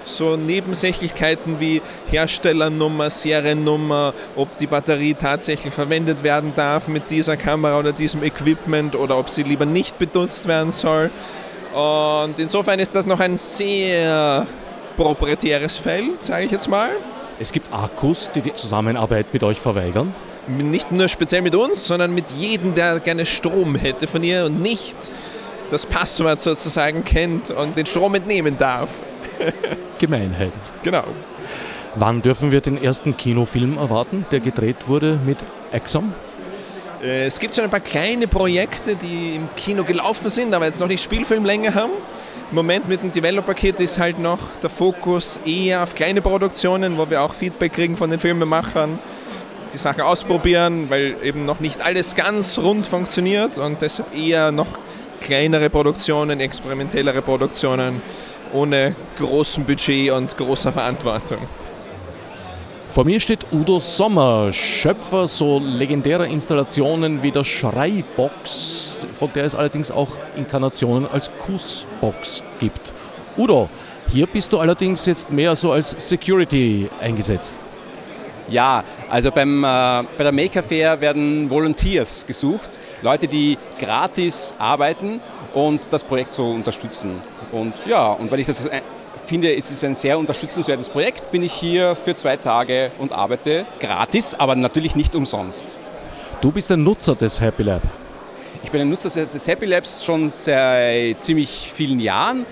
so Nebensächlichkeiten wie Herstellernummer, Seriennummer, ob die Batterie tatsächlich verwendet werden darf mit dieser Kamera oder diesem Equipment oder ob sie lieber nicht benutzt werden soll. Und insofern ist das noch ein sehr proprietäres Feld, sage ich jetzt mal. Es gibt Akkus, die die Zusammenarbeit mit euch verweigern? Nicht nur speziell mit uns, sondern mit jedem, der gerne Strom hätte von ihr und nicht das Passwort sozusagen kennt und den Strom entnehmen darf. Gemeinheit. Genau. Wann dürfen wir den ersten Kinofilm erwarten, der gedreht wurde mit Exxon? Äh, Es gibt schon ein paar kleine Projekte, die im Kino gelaufen sind, aber jetzt noch nicht Spielfilmlänge haben. Im Moment mit dem Developer-Kit ist halt noch der Fokus eher auf kleine Produktionen, wo wir auch Feedback kriegen von den Filmemachern, die Sachen ausprobieren, weil eben noch nicht alles ganz rund funktioniert und deshalb eher noch kleinere Produktionen, experimentellere Produktionen ohne großem Budget und großer Verantwortung. Vor mir steht Udo Sommer, Schöpfer so legendärer Installationen wie der Schreibox, von der es allerdings auch Inkarnationen als Kussbox gibt. Udo, hier bist du allerdings jetzt mehr so als Security eingesetzt. Ja, also beim, äh, bei der Maker Fair werden Volunteers gesucht, Leute, die gratis arbeiten und das Projekt so unterstützen. Und ja, und weil ich das äh, finde, es ist ein sehr unterstützenswertes Projekt, bin ich hier für zwei Tage und arbeite gratis, aber natürlich nicht umsonst. Du bist ein Nutzer des Happy Lab. Ich bin ein Nutzer des Happy Labs schon seit ziemlich vielen Jahren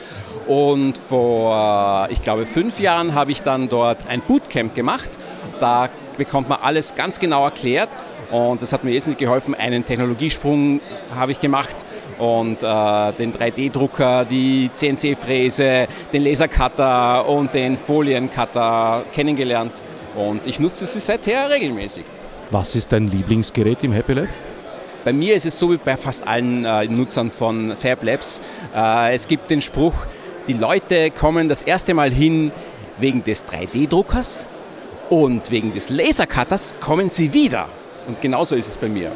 und vor, ich glaube, fünf Jahren habe ich dann dort ein Bootcamp gemacht. Da bekommt man alles ganz genau erklärt und das hat mir wesentlich geholfen. Einen Technologiesprung habe ich gemacht und äh, den 3D-Drucker, die CNC-Fräse, den Lasercutter und den Foliencutter kennengelernt und ich nutze sie seither regelmäßig. Was ist dein Lieblingsgerät im Happy Lab? Bei mir ist es so wie bei fast allen äh, Nutzern von Fab Labs. Äh, es gibt den Spruch, die Leute kommen das erste Mal hin wegen des 3D-Druckers und wegen des Lasercutters kommen sie wieder. Und genauso ist es bei mir.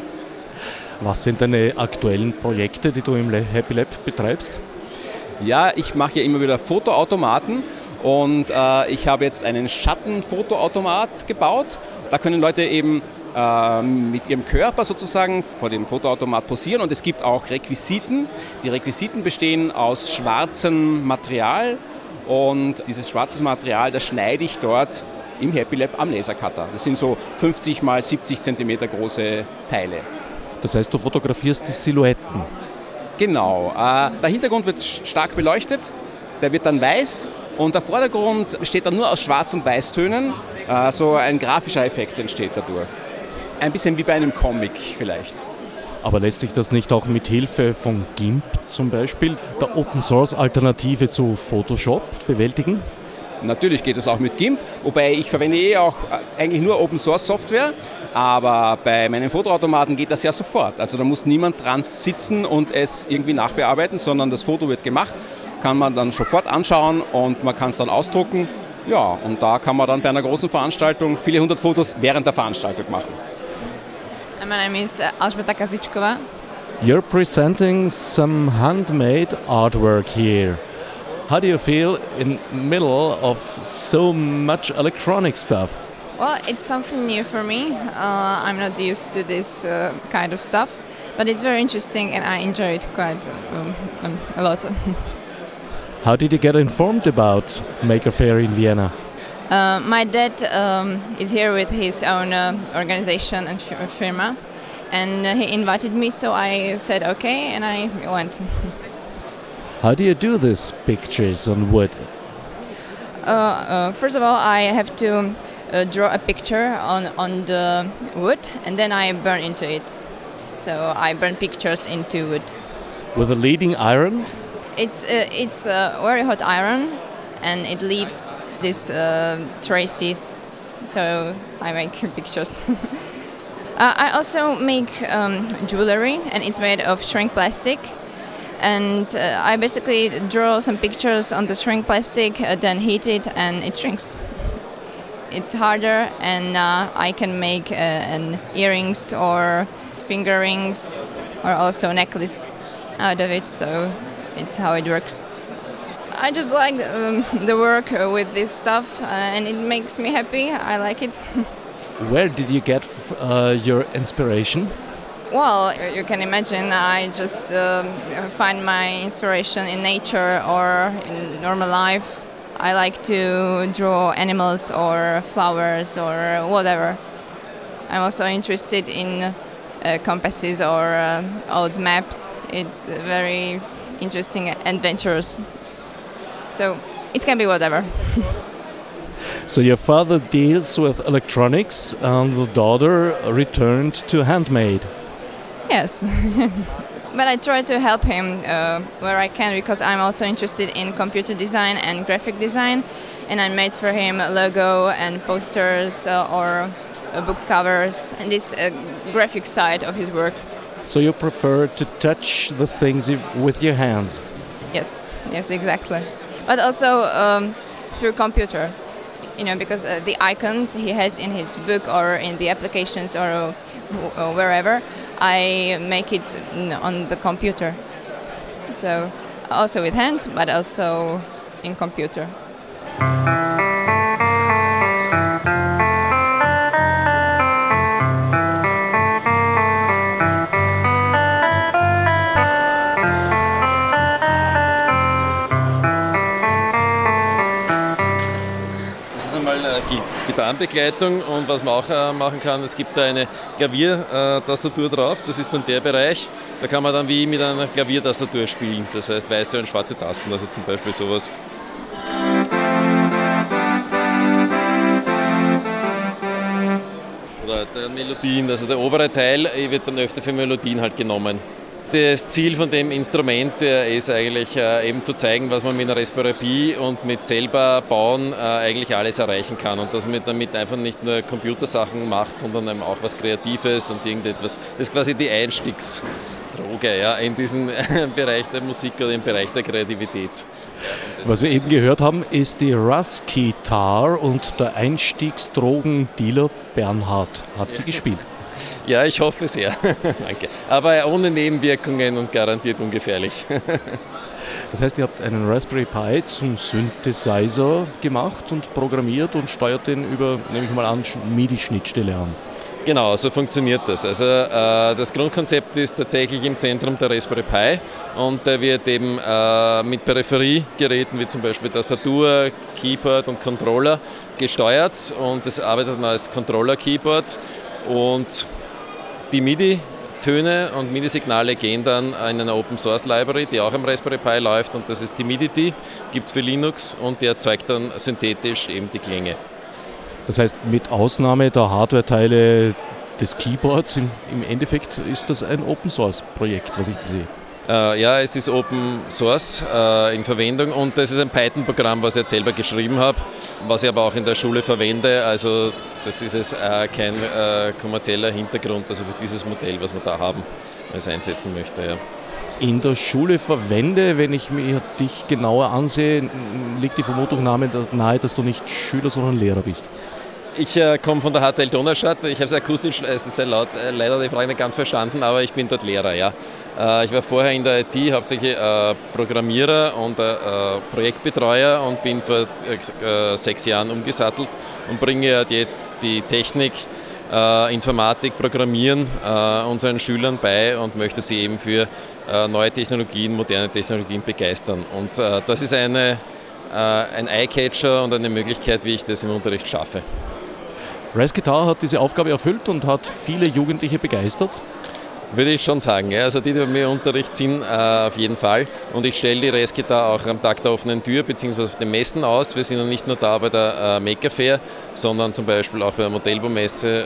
Was sind deine aktuellen Projekte, die du im Happy Lab betreibst? Ja, ich mache ja immer wieder Fotoautomaten und äh, ich habe jetzt einen Schattenfotoautomat gebaut. Da können Leute eben äh, mit ihrem Körper sozusagen vor dem Fotoautomat posieren und es gibt auch Requisiten. Die Requisiten bestehen aus schwarzem Material und dieses schwarze Material, das schneide ich dort im Happy Lab am Lasercutter. Das sind so 50 mal 70 Zentimeter große Teile. Das heißt, du fotografierst die Silhouetten. Genau. Äh, der Hintergrund wird stark beleuchtet, der wird dann weiß und der Vordergrund besteht dann nur aus Schwarz- und Weißtönen. Äh, so ein grafischer Effekt entsteht dadurch. Ein bisschen wie bei einem Comic vielleicht. Aber lässt sich das nicht auch mit Hilfe von GIMP zum Beispiel, der Open Source Alternative zu Photoshop, bewältigen? Natürlich geht es auch mit GIMP, wobei ich verwende eh auch eigentlich nur Open Source Software, aber bei meinen Fotoautomaten geht das ja sofort. Also da muss niemand dran sitzen und es irgendwie nachbearbeiten, sondern das Foto wird gemacht, kann man dann sofort anschauen und man kann es dann ausdrucken. Ja, und da kann man dann bei einer großen Veranstaltung viele hundert Fotos während der Veranstaltung machen. My name is uh, Alžbeta Kazičková. You're presenting some handmade artwork here. How do you feel in middle of so much electronic stuff? Well, it's something new for me. Uh, I'm not used to this uh, kind of stuff, but it's very interesting and I enjoy it quite um, um, a lot. How did you get informed about Maker Fair in Vienna? Uh, my dad um, is here with his own uh, organization and firma, and uh, he invited me, so I said okay, and I went. How do you do these pictures on wood? Uh, uh, first of all, I have to uh, draw a picture on, on the wood, and then I burn into it. So I burn pictures into wood. With a leading iron? It's uh, it's uh, very hot iron, and it leaves these uh, traces. So I make pictures. uh, I also make um, jewelry, and it's made of shrink plastic. And uh, I basically draw some pictures on the shrink plastic, uh, then heat it, and it shrinks. It's harder, and uh, I can make uh, an earrings or finger rings, or also a necklace out of it. So it's how it works. I just like um, the work with this stuff, uh, and it makes me happy. I like it. Where did you get uh, your inspiration? Well, you can imagine I just um, find my inspiration in nature or in normal life. I like to draw animals or flowers or whatever. I'm also interested in uh, compasses or uh, old maps. It's very interesting adventures. So it can be whatever. So your father deals with electronics and the daughter returned to handmade. Yes. but I try to help him uh, where I can because I'm also interested in computer design and graphic design, and I made for him a logo and posters uh, or uh, book covers and this uh, graphic side of his work. So you prefer to touch the things with your hands? Yes, yes, exactly. But also um, through computer, you know, because uh, the icons he has in his book or in the applications or uh, wherever I make it on the computer. So also with hands, but also in computer. Gitarrenbegleitung und was man auch äh, machen kann, es gibt da eine Klaviertastatur drauf, das ist dann der Bereich, da kann man dann wie mit einer Klaviertastatur spielen, das heißt weiße und schwarze Tasten, also zum Beispiel sowas. Oder der Melodien, also der obere Teil wird dann öfter für Melodien halt genommen das Ziel von dem Instrument ist eigentlich äh, eben zu zeigen, was man mit einer Pi und mit selber bauen äh, eigentlich alles erreichen kann und dass man damit einfach nicht nur Computersachen macht, sondern eben auch was Kreatives und irgendetwas. Das ist quasi die Einstiegsdroge ja, in diesen Bereich der Musik oder im Bereich der Kreativität. Was wir eben gehört haben, ist die Russ-Guitar und der Einstiegsdrogendealer Bernhard hat sie gespielt. Ja, ich hoffe sehr. Danke. Aber ohne Nebenwirkungen und garantiert ungefährlich. das heißt, ihr habt einen Raspberry Pi zum Synthesizer gemacht und programmiert und steuert den über, nehme ich mal an, MIDI-Schnittstelle an. Genau, so funktioniert das. Also äh, das Grundkonzept ist tatsächlich im Zentrum der Raspberry Pi und der wird eben äh, mit Peripheriegeräten wie zum Beispiel Tastatur, Keyboard und Controller gesteuert und das arbeitet dann als Controller-Keyboard und die MIDI-Töne und MIDI-Signale gehen dann in eine Open Source Library, die auch am Raspberry Pi läuft und das ist die MIDI, gibt es für Linux und die erzeugt dann synthetisch eben die Klänge. Das heißt, mit Ausnahme der Hardware-Teile des Keyboards, im, im Endeffekt ist das ein Open Source Projekt, was ich sehe. Äh, ja, es ist Open Source äh, in Verwendung und das ist ein Python-Programm, was ich jetzt selber geschrieben habe, was ich aber auch in der Schule verwende. Also das ist es äh, kein kommerzieller Hintergrund, also für dieses Modell, was wir da haben, es einsetzen möchte. Ja. In der Schule verwende, wenn ich mir dich genauer ansehe, liegt die Vermutung nahe, dass du nicht Schüler, sondern Lehrer bist. Ich äh, komme von der HTL Donaustadt. Ich habe es akustisch, es ist sehr laut, äh, leider die Frage nicht ganz verstanden, aber ich bin dort Lehrer. Ja. Äh, ich war vorher in der IT hauptsächlich äh, Programmierer und äh, Projektbetreuer und bin vor sechs Jahren umgesattelt und bringe jetzt die Technik, Informatik, Programmieren unseren Schülern bei und möchte sie eben für neue Technologien, moderne Technologien begeistern. Und das ist eine, ein Eye-Catcher und eine Möglichkeit, wie ich das im Unterricht schaffe. Rise Guitar hat diese Aufgabe erfüllt und hat viele Jugendliche begeistert? Würde ich schon sagen. Also die, die bei mir Unterricht sind, äh, auf jeden Fall. Und ich stelle die Rise Guitar auch am Tag der offenen Tür bzw. auf den Messen aus. Wir sind ja nicht nur da bei der äh, Maker Fair, sondern zum Beispiel auch bei der Modellbaumesse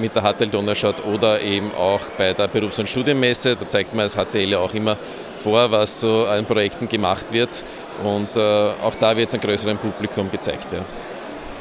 mit der HTL Donnerstadt oder eben auch bei der Berufs- und Studienmesse. Da zeigt man als HTL auch immer vor, was so an Projekten gemacht wird. Und äh, auch da wird es einem größeren Publikum gezeigt. Ja.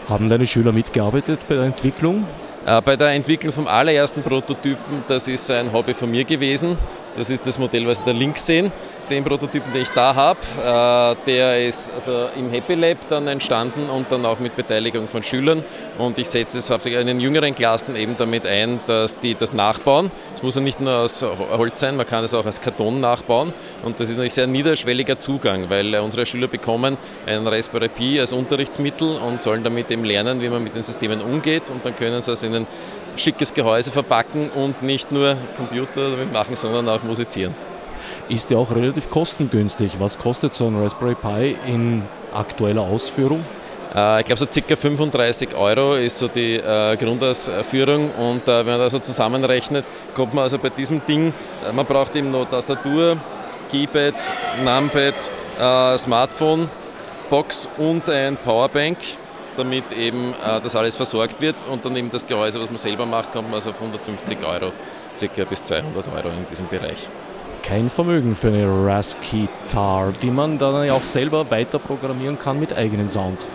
Haben deine Schüler mitgearbeitet bei der Entwicklung? Äh, bei der Entwicklung vom allerersten Prototypen, das ist ein Hobby von mir gewesen. Das ist das Modell, was Sie da links sehen. Den Prototypen, den ich da habe, äh, der ist also im Happy Lab dann entstanden und dann auch mit Beteiligung von Schülern. Und ich setze es hauptsächlich in den jüngeren Klassen eben damit ein, dass die das nachbauen. Es muss ja nicht nur aus Holz sein, man kann es auch aus Karton nachbauen. Und das ist natürlich sehr niederschwelliger Zugang, weil äh, unsere Schüler bekommen ein Raspberry Pi als Unterrichtsmittel und sollen damit eben lernen, wie man mit den Systemen umgeht. Und dann können sie es in ein schickes Gehäuse verpacken und nicht nur Computer damit machen, sondern auch musizieren. Ist ja auch relativ kostengünstig. Was kostet so ein Raspberry Pi in aktueller Ausführung? Äh, ich glaube, so ca. 35 Euro ist so die äh, Grundausführung und äh, wenn man das so zusammenrechnet, kommt man also bei diesem Ding, äh, man braucht eben noch Tastatur, Keypad, Numpad, äh, Smartphone, Box und ein Powerbank damit eben äh, das alles versorgt wird und dann eben das Gehäuse, was man selber macht, kommt man also auf 150 Euro, circa bis 200 Euro in diesem Bereich. Kein Vermögen für eine Rasky-Tar, die man dann ja auch selber weiter programmieren kann mit eigenen Sounds.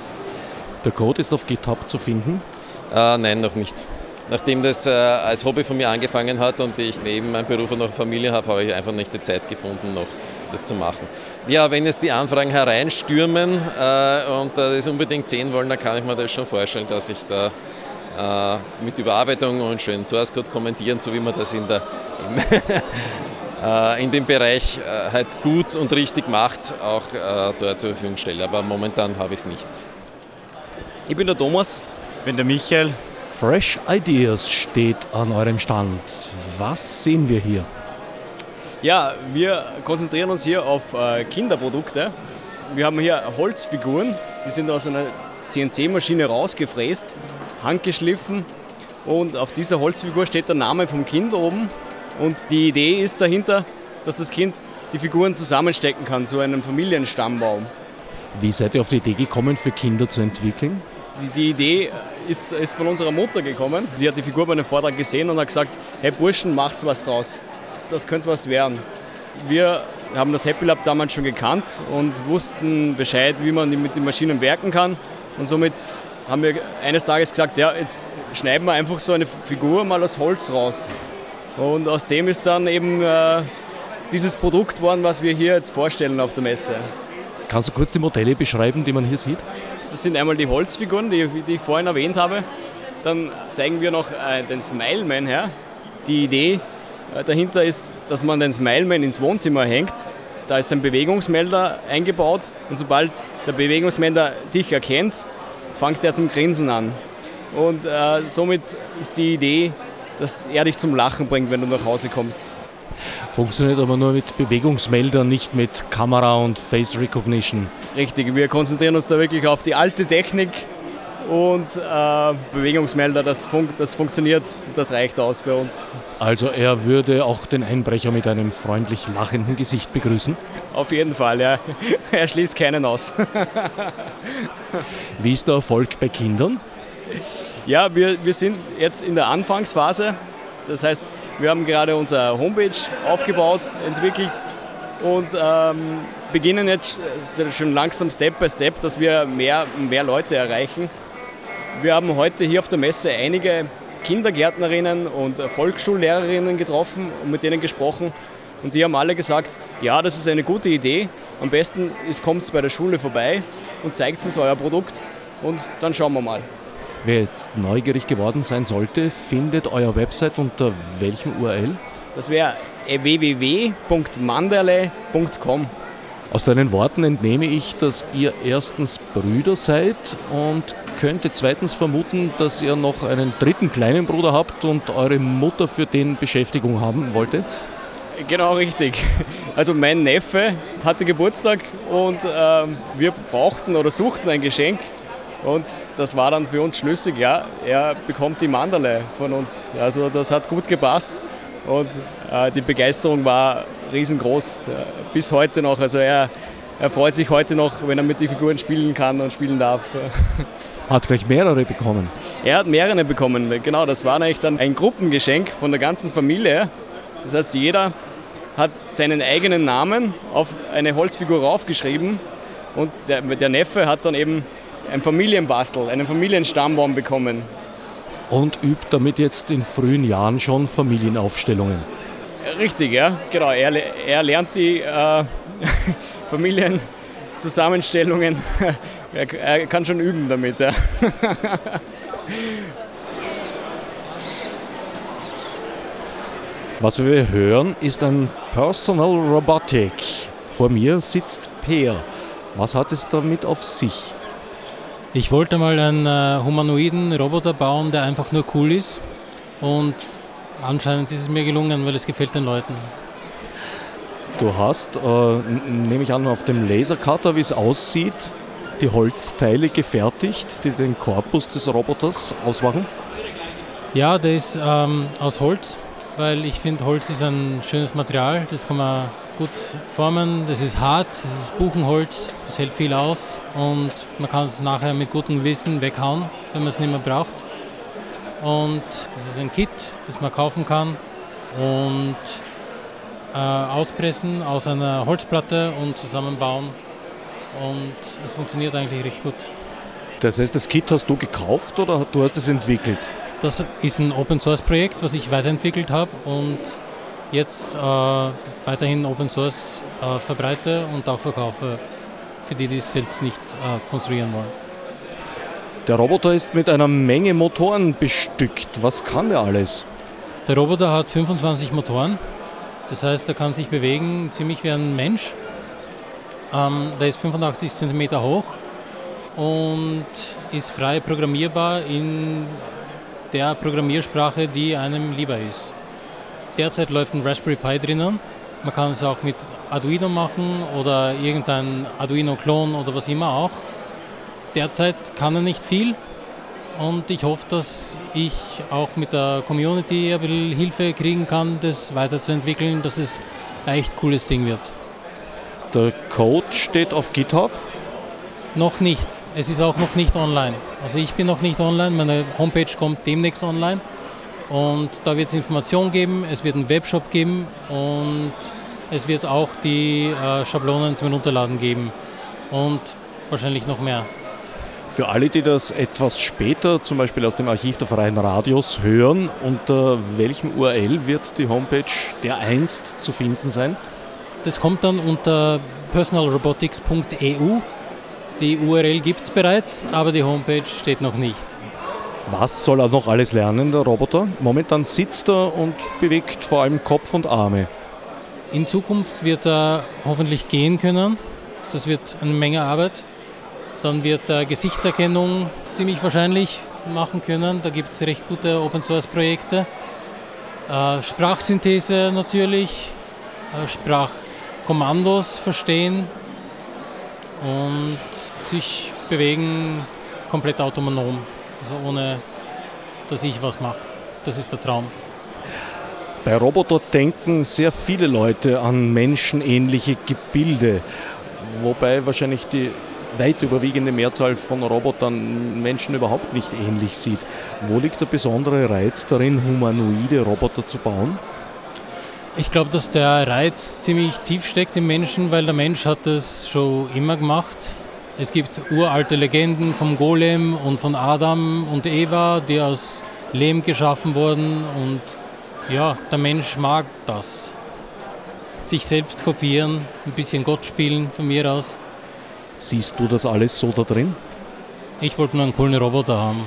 Der Code ist auf GitHub zu finden? Äh, nein, noch nicht. Nachdem das äh, als Hobby von mir angefangen hat und ich neben meinem Beruf auch noch Familie habe, habe ich einfach nicht die Zeit gefunden, noch das zu machen. Ja, wenn jetzt die Anfragen hereinstürmen äh, und äh, das unbedingt sehen wollen, dann kann ich mir das schon vorstellen, dass ich da äh, mit Überarbeitung und schönen Source Code kommentieren, so wie man das in, der, in dem Bereich äh, halt gut und richtig macht, auch äh, dort zur Verfügung stelle. Aber momentan habe ich es nicht. Ich bin der Thomas. Ich bin der Michael. Fresh Ideas steht an eurem Stand. Was sehen wir hier? Ja, wir konzentrieren uns hier auf äh, Kinderprodukte. Wir haben hier Holzfiguren, die sind aus einer CNC-Maschine rausgefräst, handgeschliffen und auf dieser Holzfigur steht der Name vom Kind oben und die Idee ist dahinter, dass das Kind die Figuren zusammenstecken kann zu einem Familienstammbaum. Wie seid ihr auf die Idee gekommen, für Kinder zu entwickeln? Die, die Idee ist, ist, von unserer Mutter gekommen. Sie hat die Figur bei einem Vortrag gesehen und hat gesagt, hey Burschen, macht's was draus das könnte was werden. Wir haben das Happy Lab damals schon gekannt und wussten Bescheid, wie man mit den Maschinen werken kann. Und somit haben wir eines Tages gesagt, ja, jetzt schneiden wir einfach so eine Figur mal aus Holz raus. Und aus dem ist dann eben äh, dieses Produkt geworden, was wir hier jetzt vorstellen auf der Messe. Kannst du kurz die Modelle beschreiben, die man hier sieht? Das sind einmal die Holzfiguren, die, die ich vorhin erwähnt habe. Dann zeigen wir noch äh, den Smile Man her. Die Idee äh, dahinter ist, dass man den Smileman ins Wohnzimmer hängt. Da ist ein Bewegungsmelder eingebaut und sobald der Bewegungsmelder dich erkennt, fängt er zum Grinsen an. Und äh, somit ist die Idee, dass er dich zum Lachen bringt, wenn du nach Hause kommst. Funktioniert aber nur mit Bewegungsmeldern, nicht mit Kamera und Face Recognition. Richtig, wir konzentrieren uns da wirklich auf die alte Technik und äh, Bewegungsmelder, das, fun das funktioniert und das reicht aus bei uns. Also er würde auch den Einbrecher mit einem freundlich lachenden Gesicht begrüßen? Auf jeden Fall, ja. Er schließt keinen aus. Wie ist der Erfolg bei Kindern? Ja, wir, wir sind jetzt in der Anfangsphase. Das heißt, wir haben gerade unsere Homepage aufgebaut, entwickelt und ähm, beginnen jetzt schon langsam Step by Step, dass wir mehr, mehr Leute erreichen. Wir haben heute hier auf der Messe einige Kindergärtnerinnen und Volksschullehrerinnen getroffen und mit denen gesprochen. Und die haben alle gesagt, ja, das ist eine gute Idee. Am besten kommt bei der Schule vorbei und zeigt uns euer Produkt und dann schauen wir mal. Wer jetzt neugierig geworden sein sollte, findet euer Website unter welchem URL? Das wäre www.manderle.com. Aus deinen Worten entnehme ich, dass ihr erstens Brüder seid und könnte zweitens vermuten, dass ihr noch einen dritten kleinen Bruder habt und eure Mutter für den Beschäftigung haben wollte. Genau richtig. Also mein Neffe hatte Geburtstag und ähm, wir brauchten oder suchten ein Geschenk und das war dann für uns schlüssig, ja, er bekommt die Mandale von uns. Also das hat gut gepasst und äh, die Begeisterung war riesengroß, ja, bis heute noch. Also er, er freut sich heute noch, wenn er mit den Figuren spielen kann und spielen darf. Hat gleich mehrere bekommen. Er hat mehrere bekommen, genau. Das war eigentlich dann ein Gruppengeschenk von der ganzen Familie. Das heißt, jeder hat seinen eigenen Namen auf eine Holzfigur raufgeschrieben und der, der Neffe hat dann eben ein Familienbastel, einen Familienstammbaum bekommen. Und übt damit jetzt in frühen Jahren schon Familienaufstellungen. Richtig, ja, genau. Er, er lernt die äh, Familienzusammenstellungen. er, er kann schon üben damit. Ja. Was wir hören, ist ein Personal Robotic. Vor mir sitzt Peer. Was hat es damit auf sich? Ich wollte mal einen äh, humanoiden Roboter bauen, der einfach nur cool ist. Und anscheinend ist es mir gelungen, weil es gefällt den Leuten. Du hast, äh, nehme ich an, auf dem Lasercutter, wie es aussieht, die Holzteile gefertigt, die den Korpus des Roboters ausmachen? Ja, der ist ähm, aus Holz, weil ich finde, Holz ist ein schönes Material, das kann man gut formen. Das ist hart, das ist Buchenholz, das hält viel aus und man kann es nachher mit gutem Gewissen weghauen, wenn man es nicht mehr braucht. Und es ist ein Kit, das man kaufen kann und äh, auspressen aus einer Holzplatte und zusammenbauen. Und es funktioniert eigentlich recht gut. Das heißt, das Kit hast du gekauft oder du hast es entwickelt? Das ist ein Open Source Projekt, was ich weiterentwickelt habe und jetzt äh, weiterhin Open Source äh, verbreite und auch verkaufe für die, die es selbst nicht äh, konstruieren wollen. Der Roboter ist mit einer Menge Motoren bestückt. Was kann der alles? Der Roboter hat 25 Motoren. Das heißt, er kann sich bewegen ziemlich wie ein Mensch. Ähm, der ist 85 cm hoch und ist frei programmierbar in der Programmiersprache, die einem lieber ist. Derzeit läuft ein Raspberry Pi drinnen. Man kann es auch mit Arduino machen oder irgendein Arduino-Klon oder was immer auch. Derzeit kann er nicht viel und ich hoffe, dass ich auch mit der Community ein bisschen Hilfe kriegen kann, das weiterzuentwickeln, dass es ein echt cooles Ding wird. Der Code steht auf GitHub? Noch nicht. Es ist auch noch nicht online. Also ich bin noch nicht online, meine Homepage kommt demnächst online und da wird es Informationen geben, es wird einen Webshop geben und es wird auch die äh, Schablonen zum Runterladen geben und wahrscheinlich noch mehr. Für alle, die das etwas später, zum Beispiel aus dem Archiv der Freien Radios, hören, unter welchem URL wird die Homepage der einst zu finden sein? Das kommt dann unter personalrobotics.eu. Die URL gibt es bereits, aber die Homepage steht noch nicht. Was soll er noch alles lernen, der Roboter? Momentan sitzt er und bewegt vor allem Kopf und Arme. In Zukunft wird er hoffentlich gehen können. Das wird eine Menge Arbeit. Dann wird er Gesichtserkennung ziemlich wahrscheinlich machen können. Da gibt es recht gute Open Source Projekte. Äh, Sprachsynthese natürlich, äh, Sprachkommandos verstehen und sich bewegen komplett autonom, also ohne dass ich was mache. Das ist der Traum. Bei Roboter denken sehr viele Leute an menschenähnliche Gebilde, wobei wahrscheinlich die weit überwiegende Mehrzahl von Robotern Menschen überhaupt nicht ähnlich sieht. Wo liegt der besondere Reiz darin, humanoide Roboter zu bauen? Ich glaube, dass der Reiz ziemlich tief steckt im Menschen, weil der Mensch hat das schon immer gemacht. Es gibt uralte Legenden vom Golem und von Adam und Eva, die aus Lehm geschaffen wurden und ja, der Mensch mag das. Sich selbst kopieren, ein bisschen Gott spielen von mir aus. Siehst du das alles so da drin? Ich wollte nur einen coolen Roboter haben.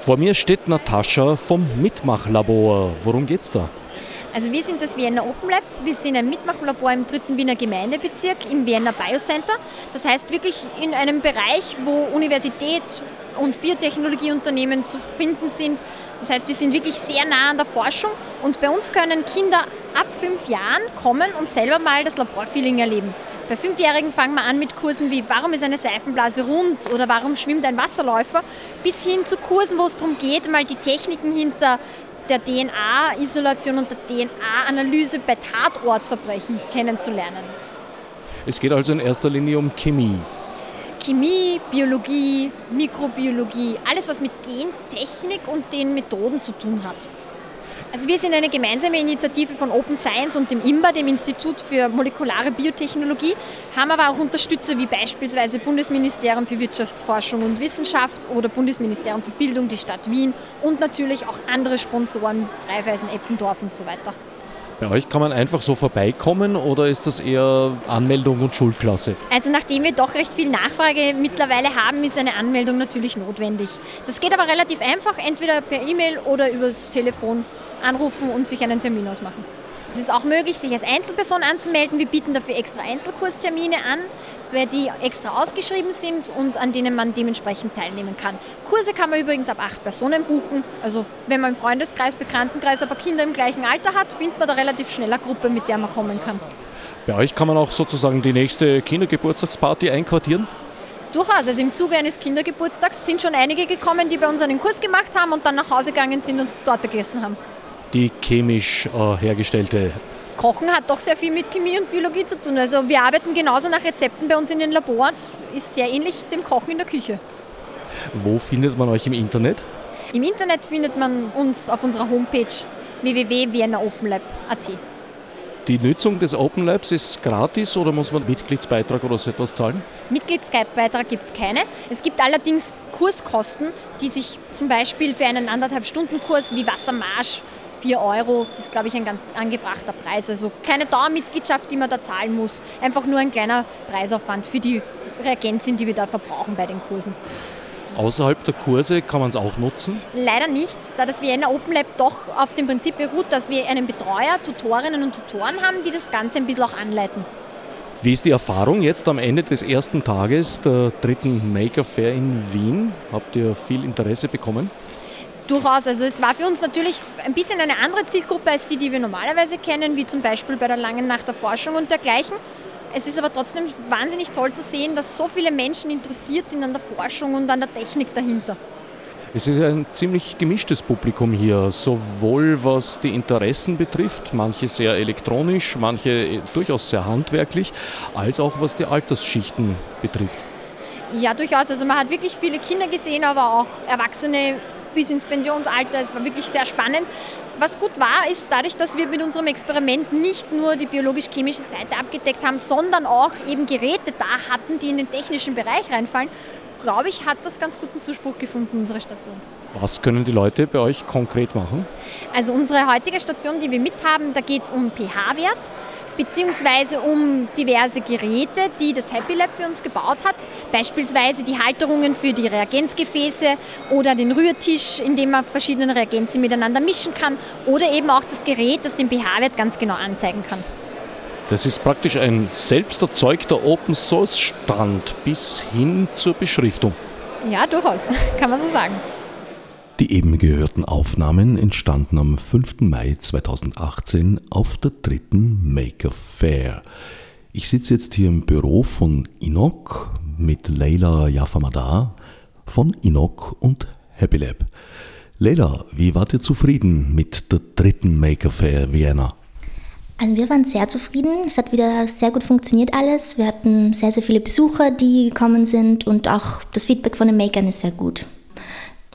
Vor mir steht Natascha vom Mitmachlabor. Worum geht's da? Also wir sind das Vienna Open Lab. Wir sind ein Mitmachlabor im dritten Wiener Gemeindebezirk im Vienna Biocenter. Das heißt wirklich in einem Bereich, wo Universität und Biotechnologieunternehmen zu finden sind. Das heißt, wir sind wirklich sehr nah an der Forschung und bei uns können Kinder ab fünf Jahren kommen und selber mal das Laborfeeling erleben. Bei Fünfjährigen fangen wir an mit Kursen wie Warum ist eine Seifenblase rund oder Warum schwimmt ein Wasserläufer, bis hin zu Kursen, wo es darum geht, mal die Techniken hinter der DNA-Isolation und der DNA-Analyse bei Tatortverbrechen kennenzulernen. Es geht also in erster Linie um Chemie. Chemie, Biologie, Mikrobiologie, alles was mit Gentechnik und den Methoden zu tun hat. Also wir sind eine gemeinsame Initiative von Open Science und dem IMBA, dem Institut für molekulare Biotechnologie, haben aber auch Unterstützer wie beispielsweise Bundesministerium für Wirtschaftsforschung und Wissenschaft oder Bundesministerium für Bildung, die Stadt Wien und natürlich auch andere Sponsoren, Raiffeisen, Eppendorf und so weiter. Bei euch kann man einfach so vorbeikommen oder ist das eher Anmeldung und Schulklasse? Also nachdem wir doch recht viel Nachfrage mittlerweile haben, ist eine Anmeldung natürlich notwendig. Das geht aber relativ einfach, entweder per E-Mail oder übers Telefon anrufen und sich einen Termin ausmachen. Es ist auch möglich, sich als Einzelperson anzumelden. Wir bieten dafür extra Einzelkurstermine an, weil die extra ausgeschrieben sind und an denen man dementsprechend teilnehmen kann. Kurse kann man übrigens ab acht Personen buchen. Also wenn man im Freundeskreis, Bekanntenkreis aber Kinder im gleichen Alter hat, findet man da relativ schnell eine Gruppe, mit der man kommen kann. Bei euch kann man auch sozusagen die nächste Kindergeburtstagsparty einquartieren? Durchaus. Also im Zuge eines Kindergeburtstags sind schon einige gekommen, die bei uns einen Kurs gemacht haben und dann nach Hause gegangen sind und dort gegessen haben die chemisch äh, hergestellte Kochen hat doch sehr viel mit Chemie und Biologie zu tun. Also wir arbeiten genauso nach Rezepten bei uns in den Laboren. Es ist sehr ähnlich dem Kochen in der Küche. Wo findet man euch im Internet? Im Internet findet man uns auf unserer Homepage www.viennaopenlab.at. Die Nutzung des Open Labs ist gratis oder muss man Mitgliedsbeitrag oder so etwas zahlen? Mitgliedsbeitrag gibt es keine. Es gibt allerdings Kurskosten, die sich zum Beispiel für einen anderthalb Stunden Kurs wie Wassermarsch 4 Euro ist, glaube ich, ein ganz angebrachter Preis. Also keine Dauermitgliedschaft, die man da zahlen muss. Einfach nur ein kleiner Preisaufwand für die Reagenzien, die wir da verbrauchen bei den Kursen. Außerhalb der Kurse kann man es auch nutzen? Leider nicht, da das Vienna Open Lab doch auf dem Prinzip beruht, dass wir einen Betreuer, Tutorinnen und Tutoren haben, die das Ganze ein bisschen auch anleiten. Wie ist die Erfahrung jetzt am Ende des ersten Tages der dritten Maker Fair in Wien? Habt ihr viel Interesse bekommen? Durchaus. Also es war für uns natürlich ein bisschen eine andere Zielgruppe als die, die wir normalerweise kennen, wie zum Beispiel bei der langen Nacht der Forschung und dergleichen. Es ist aber trotzdem wahnsinnig toll zu sehen, dass so viele Menschen interessiert sind an der Forschung und an der Technik dahinter. Es ist ein ziemlich gemischtes Publikum hier, sowohl was die Interessen betrifft, manche sehr elektronisch, manche durchaus sehr handwerklich, als auch was die Altersschichten betrifft. Ja, durchaus. Also man hat wirklich viele Kinder gesehen, aber auch Erwachsene bis ins Pensionsalter. Es war wirklich sehr spannend. Was gut war, ist dadurch, dass wir mit unserem Experiment nicht nur die biologisch-chemische Seite abgedeckt haben, sondern auch eben Geräte da hatten, die in den technischen Bereich reinfallen, glaube ich, hat das ganz guten Zuspruch gefunden, unsere Station. Was können die Leute bei euch konkret machen? Also unsere heutige Station, die wir mithaben, da geht es um pH-Wert beziehungsweise um diverse Geräte, die das Happy Lab für uns gebaut hat. Beispielsweise die Halterungen für die Reagenzgefäße oder den Rührtisch, in dem man verschiedene Reagenzen miteinander mischen kann oder eben auch das Gerät, das den pH-Wert ganz genau anzeigen kann. Das ist praktisch ein selbst erzeugter Open Source Stand bis hin zur Beschriftung. Ja, durchaus, kann man so sagen. Die eben gehörten Aufnahmen entstanden am 5. Mai 2018 auf der dritten Maker Fair. Ich sitze jetzt hier im Büro von Inok mit Leila Yafamadar von Inok und Happy Lab. Leila, wie wart ihr zufrieden mit der dritten Maker Fair Vienna? Also wir waren sehr zufrieden. Es hat wieder sehr gut funktioniert alles. Wir hatten sehr, sehr viele Besucher, die gekommen sind und auch das Feedback von den Makern ist sehr gut.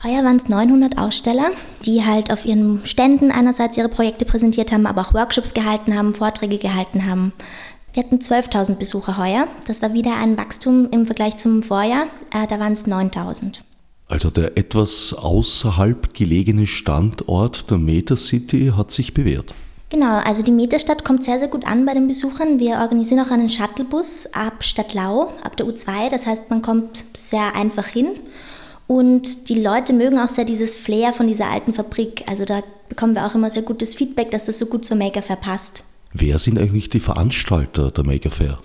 Heuer waren es 900 Aussteller, die halt auf ihren Ständen einerseits ihre Projekte präsentiert haben, aber auch Workshops gehalten haben, Vorträge gehalten haben. Wir hatten 12.000 Besucher heuer. Das war wieder ein Wachstum im Vergleich zum Vorjahr. Äh, da waren es 9.000. Also der etwas außerhalb gelegene Standort der Metacity hat sich bewährt. Genau, also die Metastadt kommt sehr, sehr gut an bei den Besuchern. Wir organisieren auch einen Shuttlebus ab Stadtlau, ab der U2. Das heißt, man kommt sehr einfach hin. Und die Leute mögen auch sehr dieses Flair von dieser alten Fabrik. Also da bekommen wir auch immer sehr gutes Feedback, dass das so gut zur Maker Fair passt. Wer sind eigentlich die Veranstalter der Maker Fair?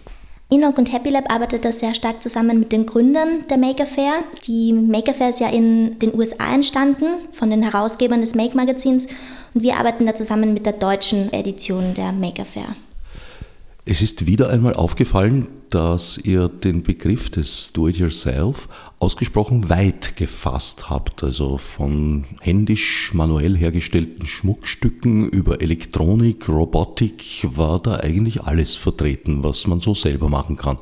Inok und Happy Lab arbeitet da sehr stark zusammen mit den Gründern der Maker Fair. Die Maker Fair ist ja in den USA entstanden, von den Herausgebern des Make Magazins. Und wir arbeiten da zusammen mit der deutschen Edition der Maker Fair. Es ist wieder einmal aufgefallen, dass ihr den Begriff des Do-it-yourself ausgesprochen weit gefasst habt. Also von händisch manuell hergestellten Schmuckstücken über Elektronik, Robotik war da eigentlich alles vertreten, was man so selber machen kann.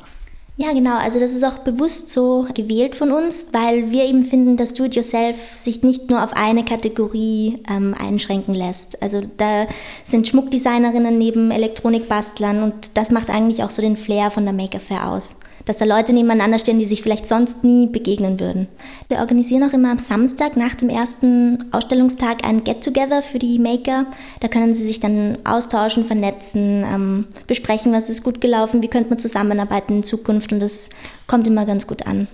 Ja, genau. Also das ist auch bewusst so gewählt von uns, weil wir eben finden, dass Do-it-yourself sich nicht nur auf eine Kategorie ähm, einschränken lässt. Also da sind Schmuckdesignerinnen neben Elektronikbastlern und das macht eigentlich auch so den Flair von der Maker Fair aus dass da Leute nebeneinander stehen, die sich vielleicht sonst nie begegnen würden. Wir organisieren auch immer am Samstag nach dem ersten Ausstellungstag ein Get-Together für die Maker. Da können sie sich dann austauschen, vernetzen, ähm, besprechen, was ist gut gelaufen, wie könnte man zusammenarbeiten in Zukunft und das kommt immer ganz gut an.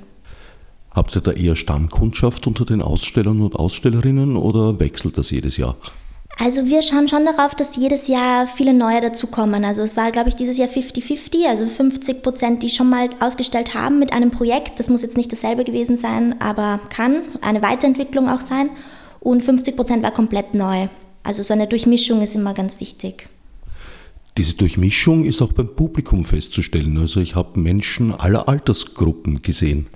Habt ihr da eher Stammkundschaft unter den Ausstellern und Ausstellerinnen oder wechselt das jedes Jahr? Also wir schauen schon darauf, dass jedes Jahr viele neue dazukommen. Also es war, glaube ich, dieses Jahr 50-50, also 50 Prozent, die schon mal ausgestellt haben mit einem Projekt. Das muss jetzt nicht dasselbe gewesen sein, aber kann eine Weiterentwicklung auch sein. Und 50 Prozent war komplett neu. Also so eine Durchmischung ist immer ganz wichtig. Diese Durchmischung ist auch beim Publikum festzustellen. Also ich habe Menschen aller Altersgruppen gesehen.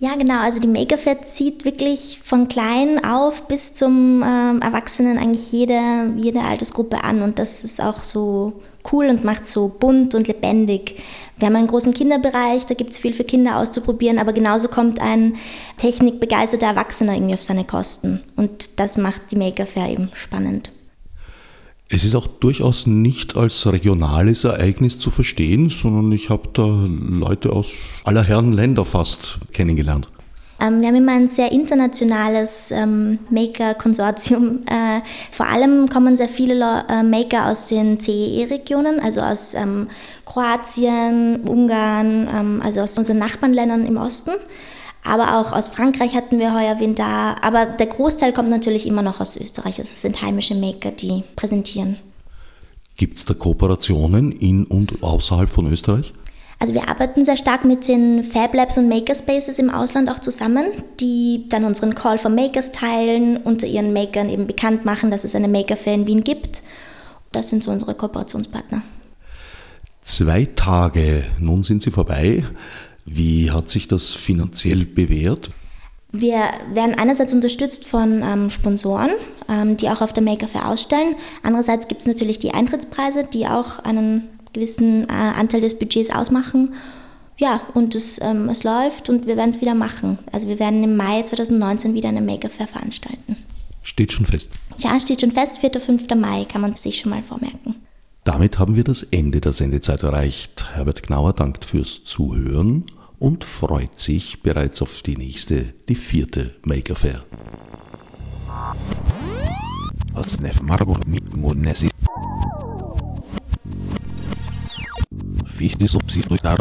Ja, genau. Also die Maker Fair zieht wirklich von klein auf bis zum ähm, Erwachsenen eigentlich jede, jede Altersgruppe an. Und das ist auch so cool und macht so bunt und lebendig. Wir haben einen großen Kinderbereich, da gibt es viel für Kinder auszuprobieren, aber genauso kommt ein technikbegeisterter Erwachsener irgendwie auf seine Kosten. Und das macht die Maker Fair eben spannend. Es ist auch durchaus nicht als regionales Ereignis zu verstehen, sondern ich habe da Leute aus aller Herren Länder fast kennengelernt. Ähm, wir haben immer ein sehr internationales ähm, Maker-Konsortium. Äh, vor allem kommen sehr viele äh, Maker aus den CEE-Regionen, also aus ähm, Kroatien, Ungarn, ähm, also aus unseren Nachbarländern im Osten. Aber auch aus Frankreich hatten wir heuer wen da. Aber der Großteil kommt natürlich immer noch aus Österreich. Also es sind heimische Maker, die präsentieren. Gibt es da Kooperationen in und außerhalb von Österreich? Also wir arbeiten sehr stark mit den Fab Labs und Makerspaces im Ausland auch zusammen, die dann unseren Call for Makers teilen, unter ihren Makern eben bekannt machen, dass es eine Maker Fair in Wien gibt. Das sind so unsere Kooperationspartner. Zwei Tage, nun sind sie vorbei. Wie hat sich das finanziell bewährt? Wir werden einerseits unterstützt von ähm, Sponsoren, ähm, die auch auf der Maker Fair ausstellen. Andererseits gibt es natürlich die Eintrittspreise, die auch einen gewissen äh, Anteil des Budgets ausmachen. Ja, und es, ähm, es läuft und wir werden es wieder machen. Also wir werden im Mai 2019 wieder eine Maker Fair veranstalten. Steht schon fest. Ja, steht schon fest. 4. 5. Mai kann man sich schon mal vormerken. Damit haben wir das Ende der Sendezeit erreicht. Herbert Gnauer dankt fürs Zuhören und freut sich bereits auf die nächste, die vierte Maker Fair. Fichte subsidiar